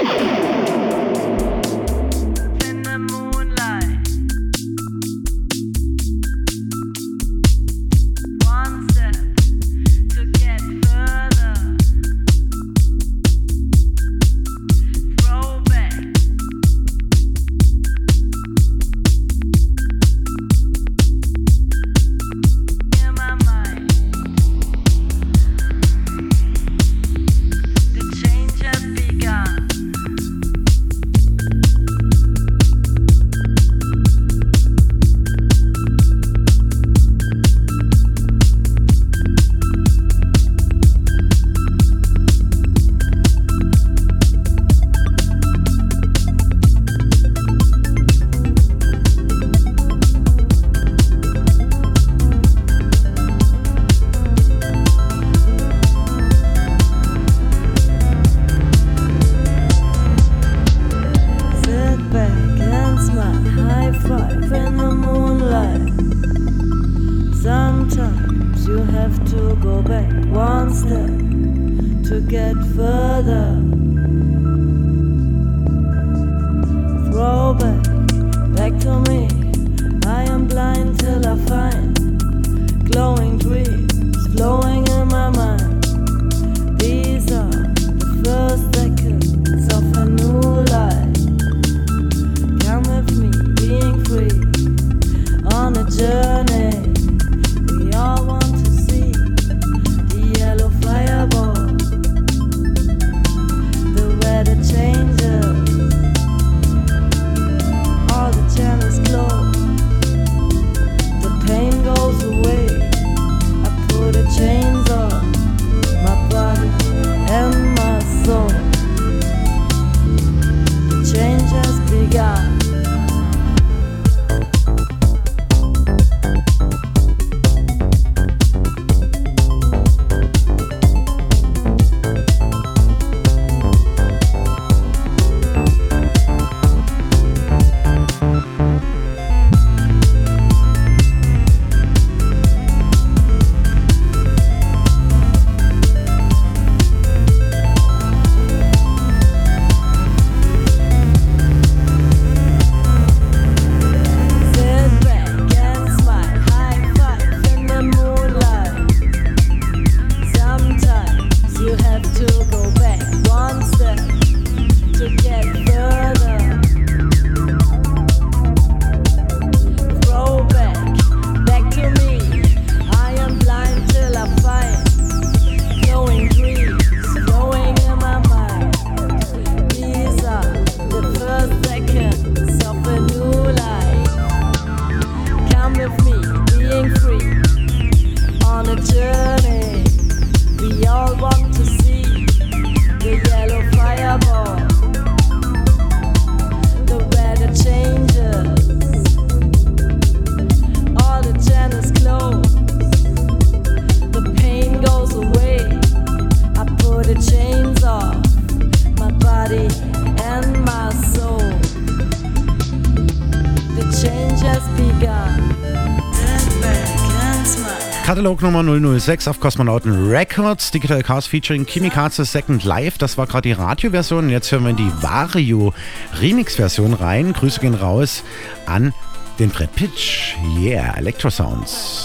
Katalog Nummer 006 auf Kosmonauten Records, Digital Chaos featuring Kimikaze Second Life. Das war gerade die Radioversion. Jetzt hören wir in die Vario Remix-Version rein. Grüße gehen raus an den Brett Pitch. Yeah, Electro Sounds.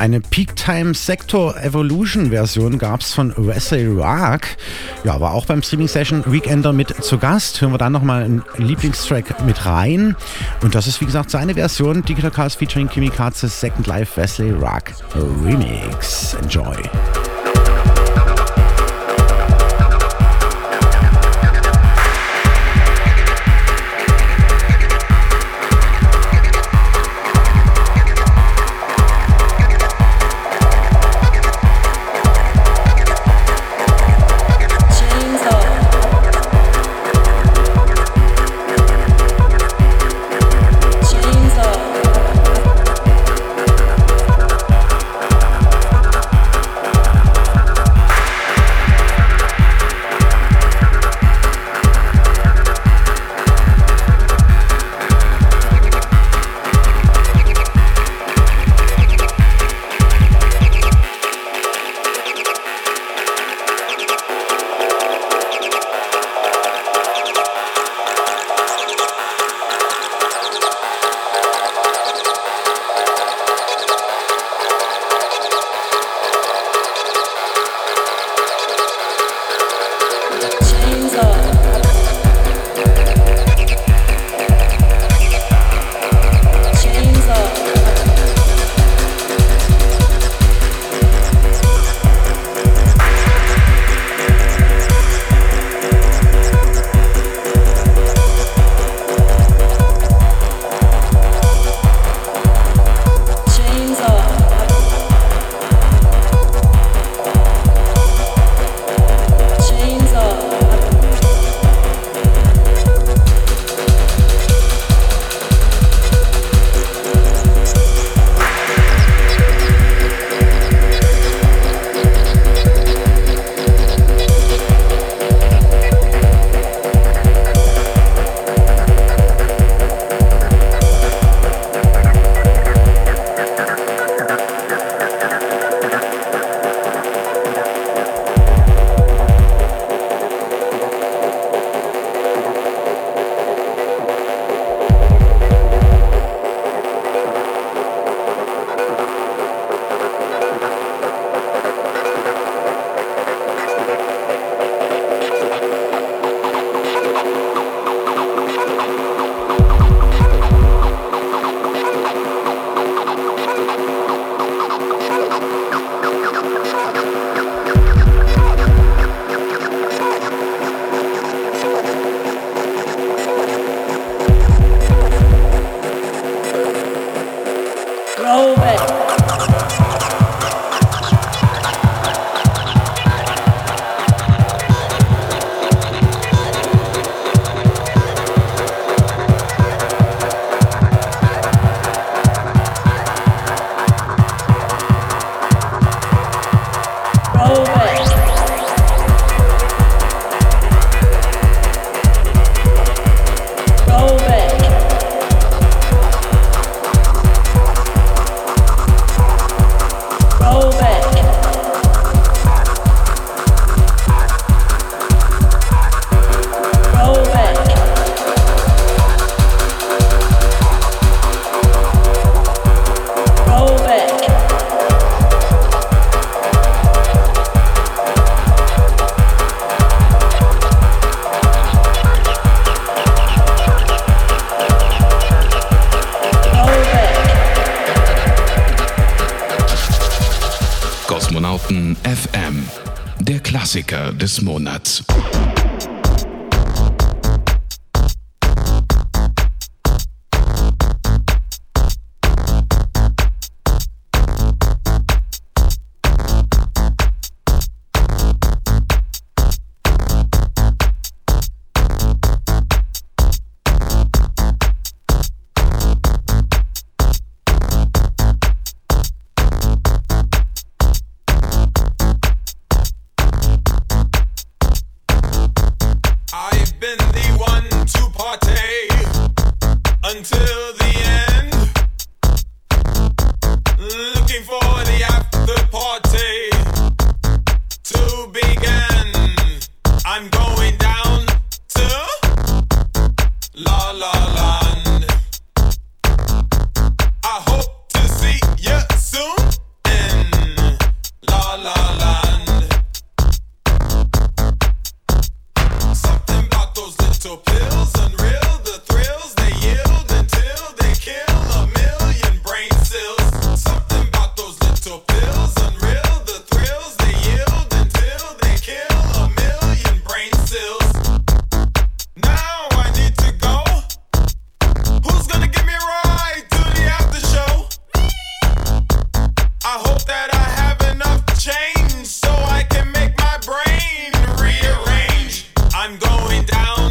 Eine Peak Time Sector Evolution Version gab es von Wesley Rock. Ja, war auch beim Streaming Session Weekender mit zu Gast. Hören wir dann nochmal einen Lieblingstrack mit rein. Und das ist wie gesagt seine Version Digital Cars featuring Kimi Katzes Second Life Wesley Rock Remix. Enjoy. Ja,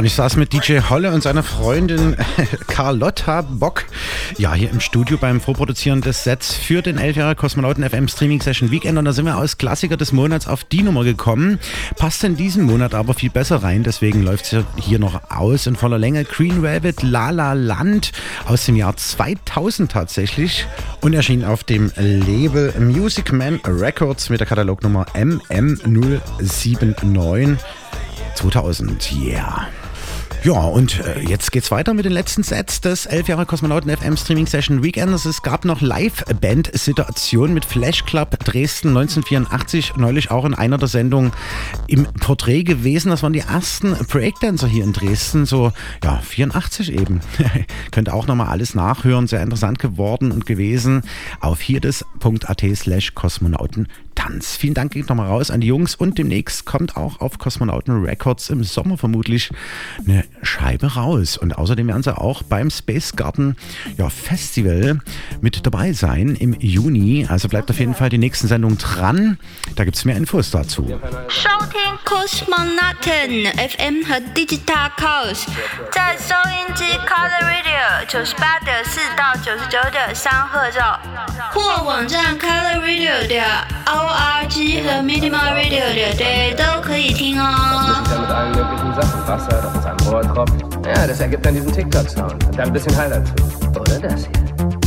und ich saß mit DJ Holle und seiner Freundin Carlotta Bock ja, hier im Studio beim Vorproduzieren des Sets für den 11 Jahre Kosmonauten FM Streaming Session Weekend. Und da sind wir aus Klassiker des Monats auf die Nummer gekommen. Passt in diesem Monat aber viel besser rein, deswegen läuft es hier noch aus in voller Länge. Green Rabbit La La Land aus dem Jahr 2000 tatsächlich und erschien auf dem Label Music Man Records mit der Katalognummer MM079 2000. Yeah. Ja, und äh, jetzt geht's weiter mit den letzten Sets des 11 Jahre Kosmonauten FM Streaming Session Weekends. Es gab noch Live-Band-Situationen mit Flash Club Dresden 1984, neulich auch in einer der Sendungen im Porträt gewesen. Das waren die ersten Breakdancer hier in Dresden, so ja, 84 eben. Könnt auch nochmal alles nachhören, sehr interessant geworden und gewesen auf hierdes.at slash Kosmonauten Tanz. Vielen Dank geht nochmal raus an die Jungs und demnächst kommt auch auf Kosmonauten Records im Sommer vermutlich eine Scheibe raus. Und außerdem werden sie auch beim Space Garden ja, Festival mit dabei sein im Juni. Also bleibt auf jeden Fall die nächsten Sendungen dran. Da gibt es mehr Infos dazu. 收听 Cosmonauten FM 和 Digital Chaos，在收音机 Color Radio 九十八点四到九十九点三赫兆， 或网站 Color Radio 点 org 和 Minimal Radio 点 day 都可以听哦。 mit allen möglichen Sachen. Wasser, das ist ein Rohrtropf. Ja, das ergibt dann diesen TikTok-Sound. Und dann ein bisschen Highlight zu. Oder das hier.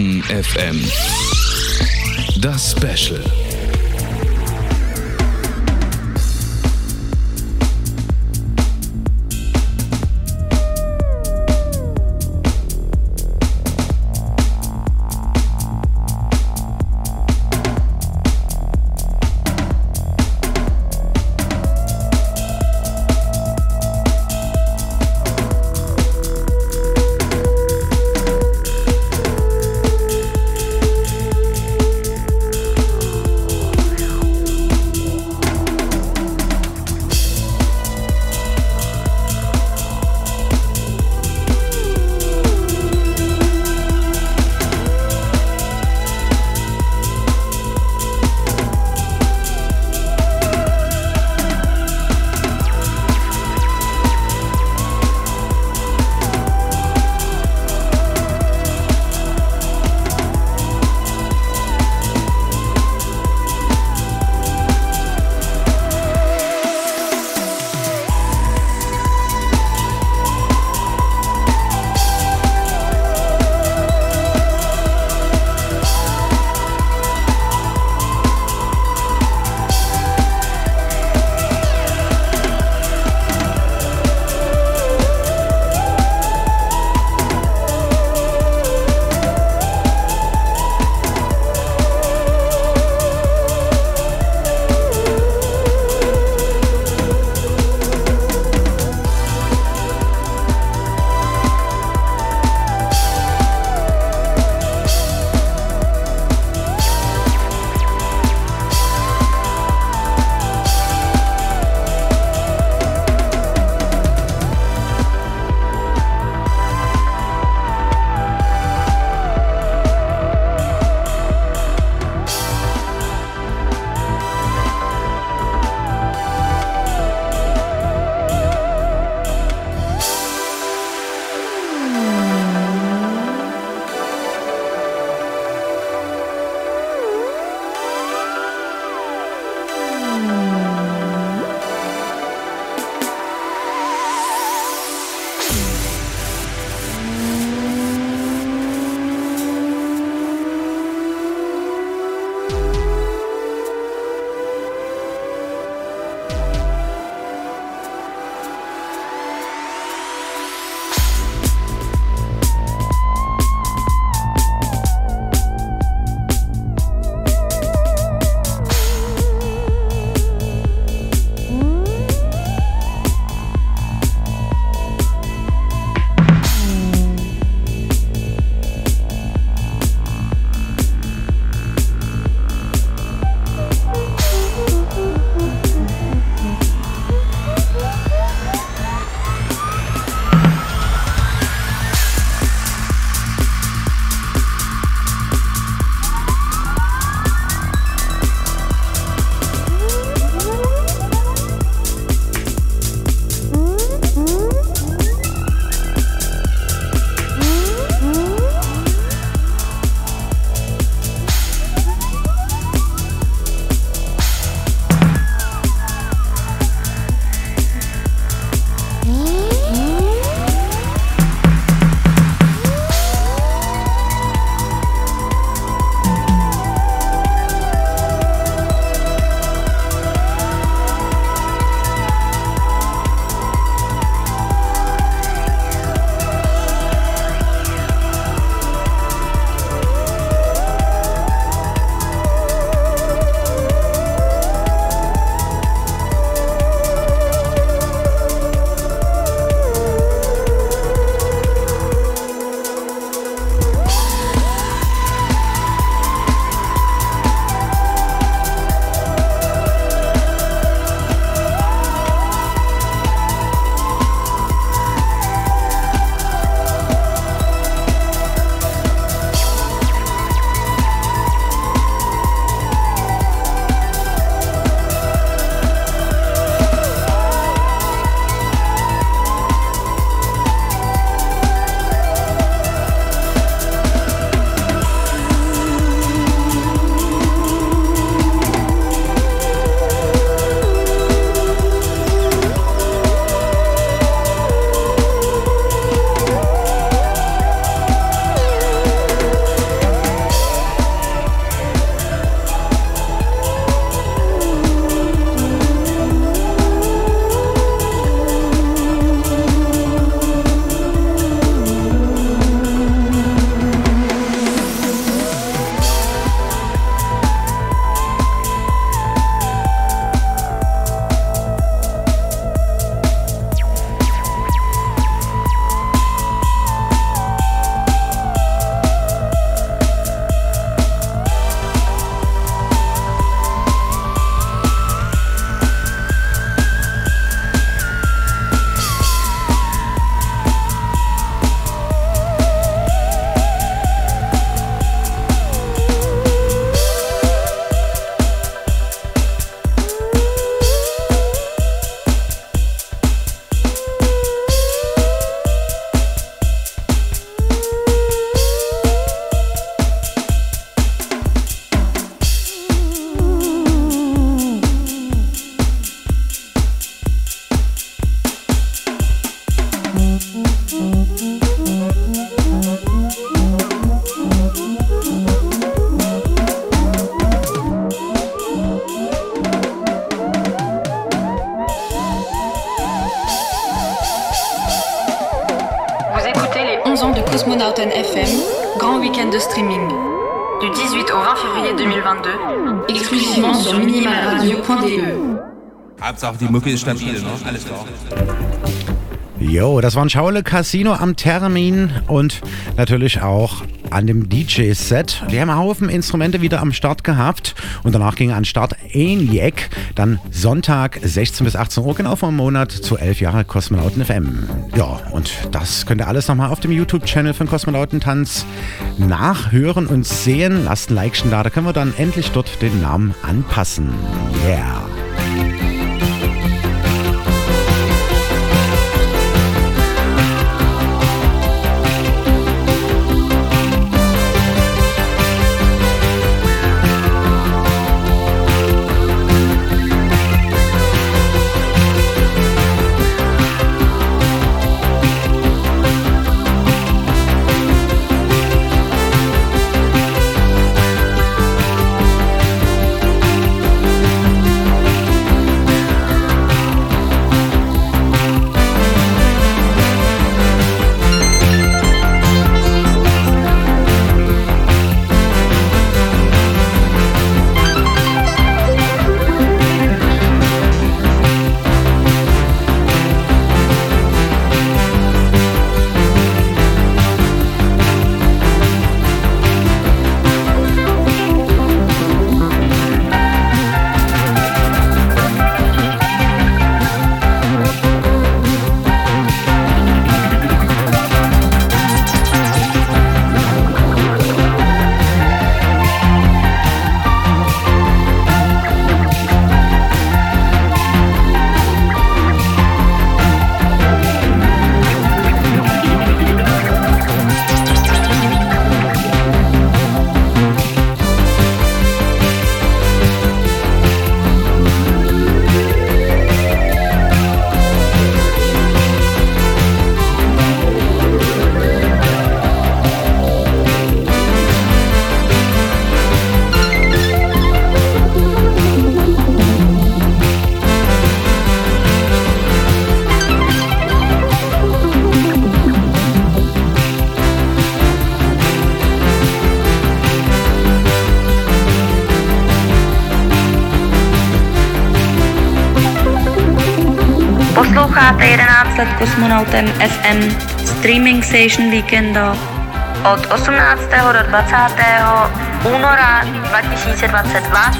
Kosmonauten FM. Das Special. Hauptsache die Mucke ist stabil, ne? Alles klar. Jo, das war ein Schaule Casino am Termin und natürlich auch an dem DJ-Set. Wir haben einen Haufen Instrumente wieder am Start gehabt und danach ging an Start ENIAC. Dann Sonntag 16 bis 18 Uhr, genau vor einem Monat zu 11 Jahre Kosmonauten FM. Ja, und das könnt ihr alles nochmal auf dem YouTube-Channel von Kosmonautentanz nachhören und sehen. Lasst ein Like da, da können wir dann endlich dort den Namen anpassen. Yeah. Kosmonautem FM Streaming Station Weekendo od 18. do 20. února 2022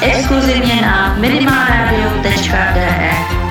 exkluzivně na minimalradio.de.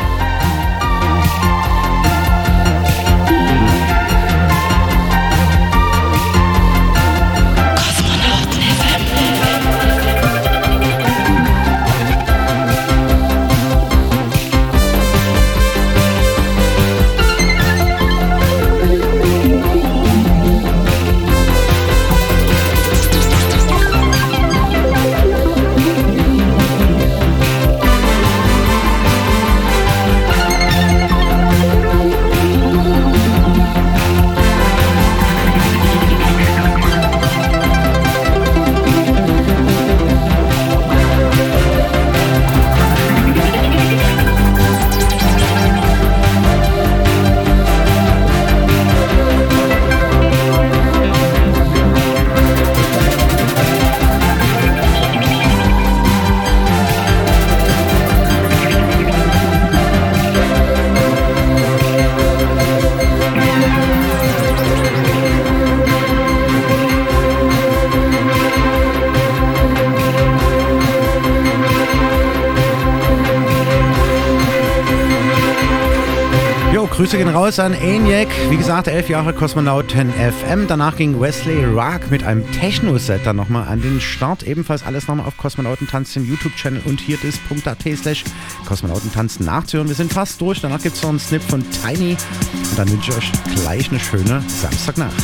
Grüße gehen raus an ENIAC. Wie gesagt, elf Jahre Kosmonauten FM. Danach ging Wesley Rock mit einem Techno-Set dann nochmal an den Start. Ebenfalls alles nochmal auf Kosmonautentanz im YouTube-Channel und hier ist.at slash Kosmonautentanz nachzuhören. Wir sind fast durch. Danach gibt es noch einen Snip von Tiny. Und dann wünsche ich euch gleich eine schöne Samstagnacht.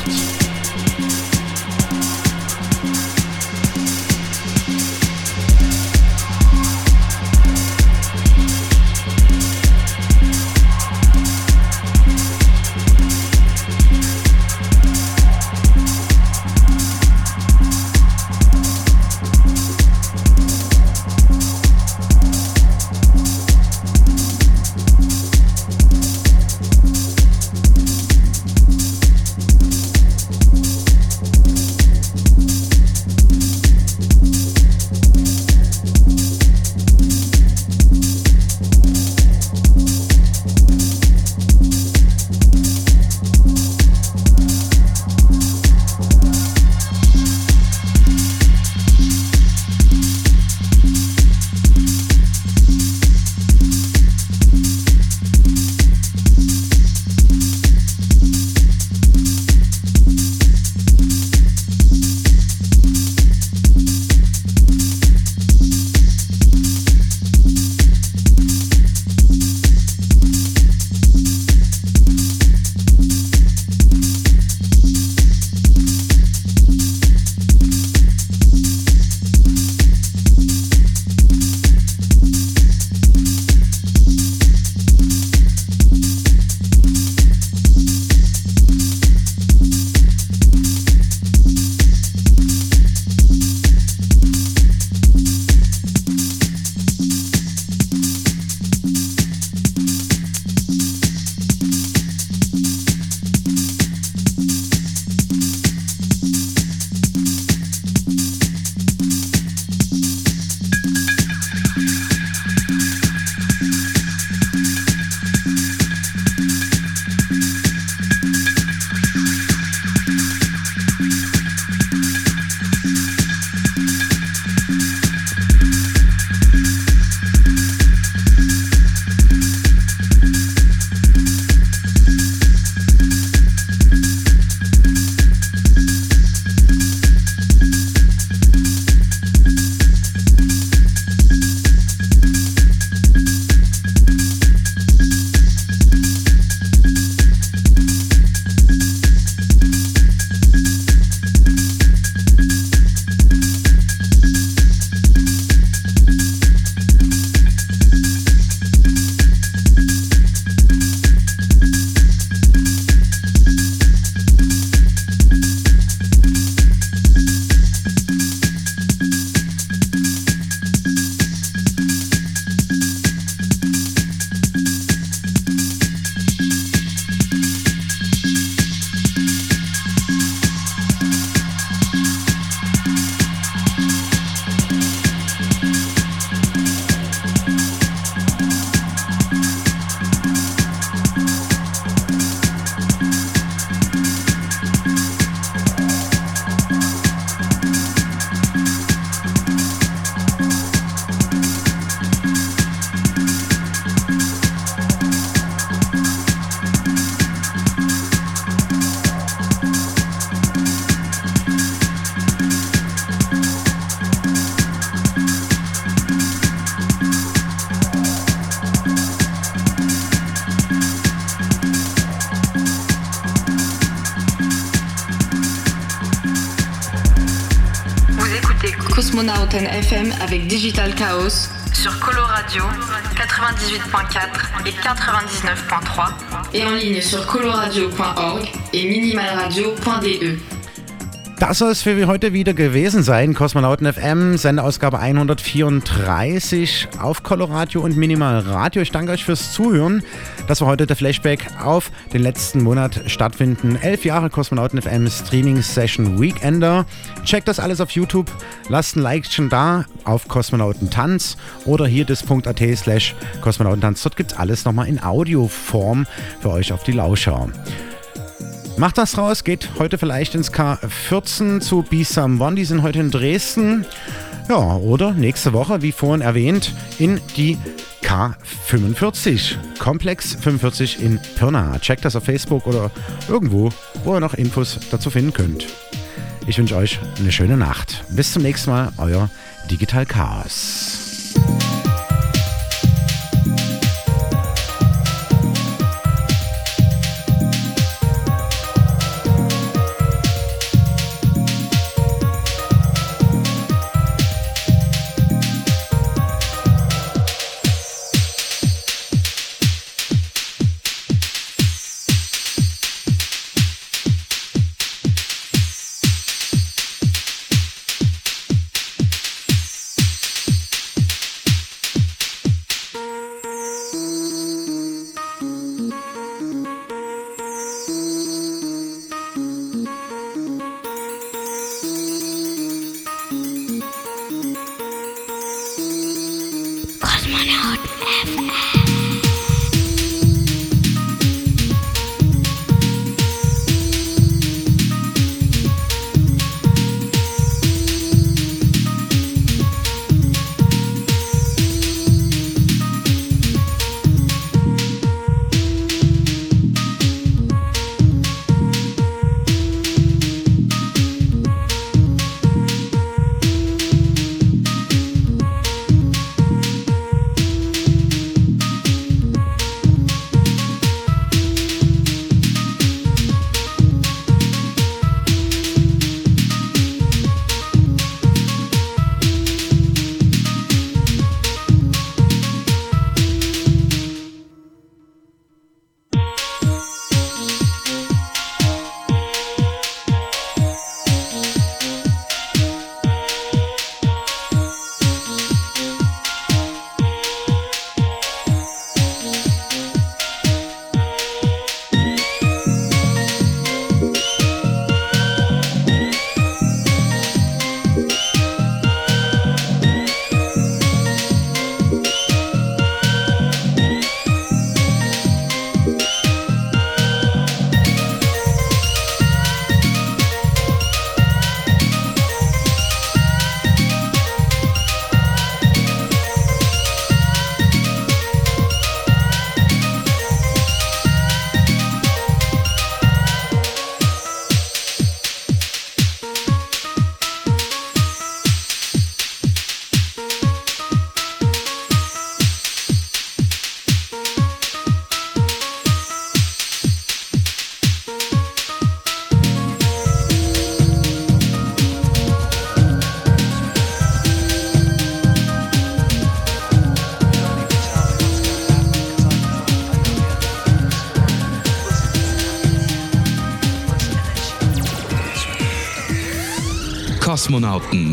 Avec Digital Chaos sur Colo Radio 98.4 et 99.3 et en ligne sur coloradio.org et minimalradio.de. Das soll es für heute wieder gewesen sein. Kosmonauten FM, Sendeausgabe 134 auf Coloradio und Minimal Radio. Ich danke euch fürs Zuhören. Das war heute der Flashback auf den letzten Monat stattfinden. Elf Jahre Kosmonauten FM Streaming Session Weekender. Checkt das alles auf YouTube. Lasst ein Like schon da auf Kosmonautentanz oder hier das.at slash Kosmonautentanz. Dort gibt es alles nochmal in Audioform für euch auf die Lauscher. Macht das raus, geht heute vielleicht ins K14 zu Be Someone, die sind heute in Dresden. Ja, oder nächste Woche, wie vorhin erwähnt, in die K45. Komplex 45 in Pirna. Checkt das auf Facebook oder irgendwo, wo ihr noch Infos dazu finden könnt. Ich wünsche euch eine schöne Nacht. Bis zum nächsten Mal, euer Digital Chaos.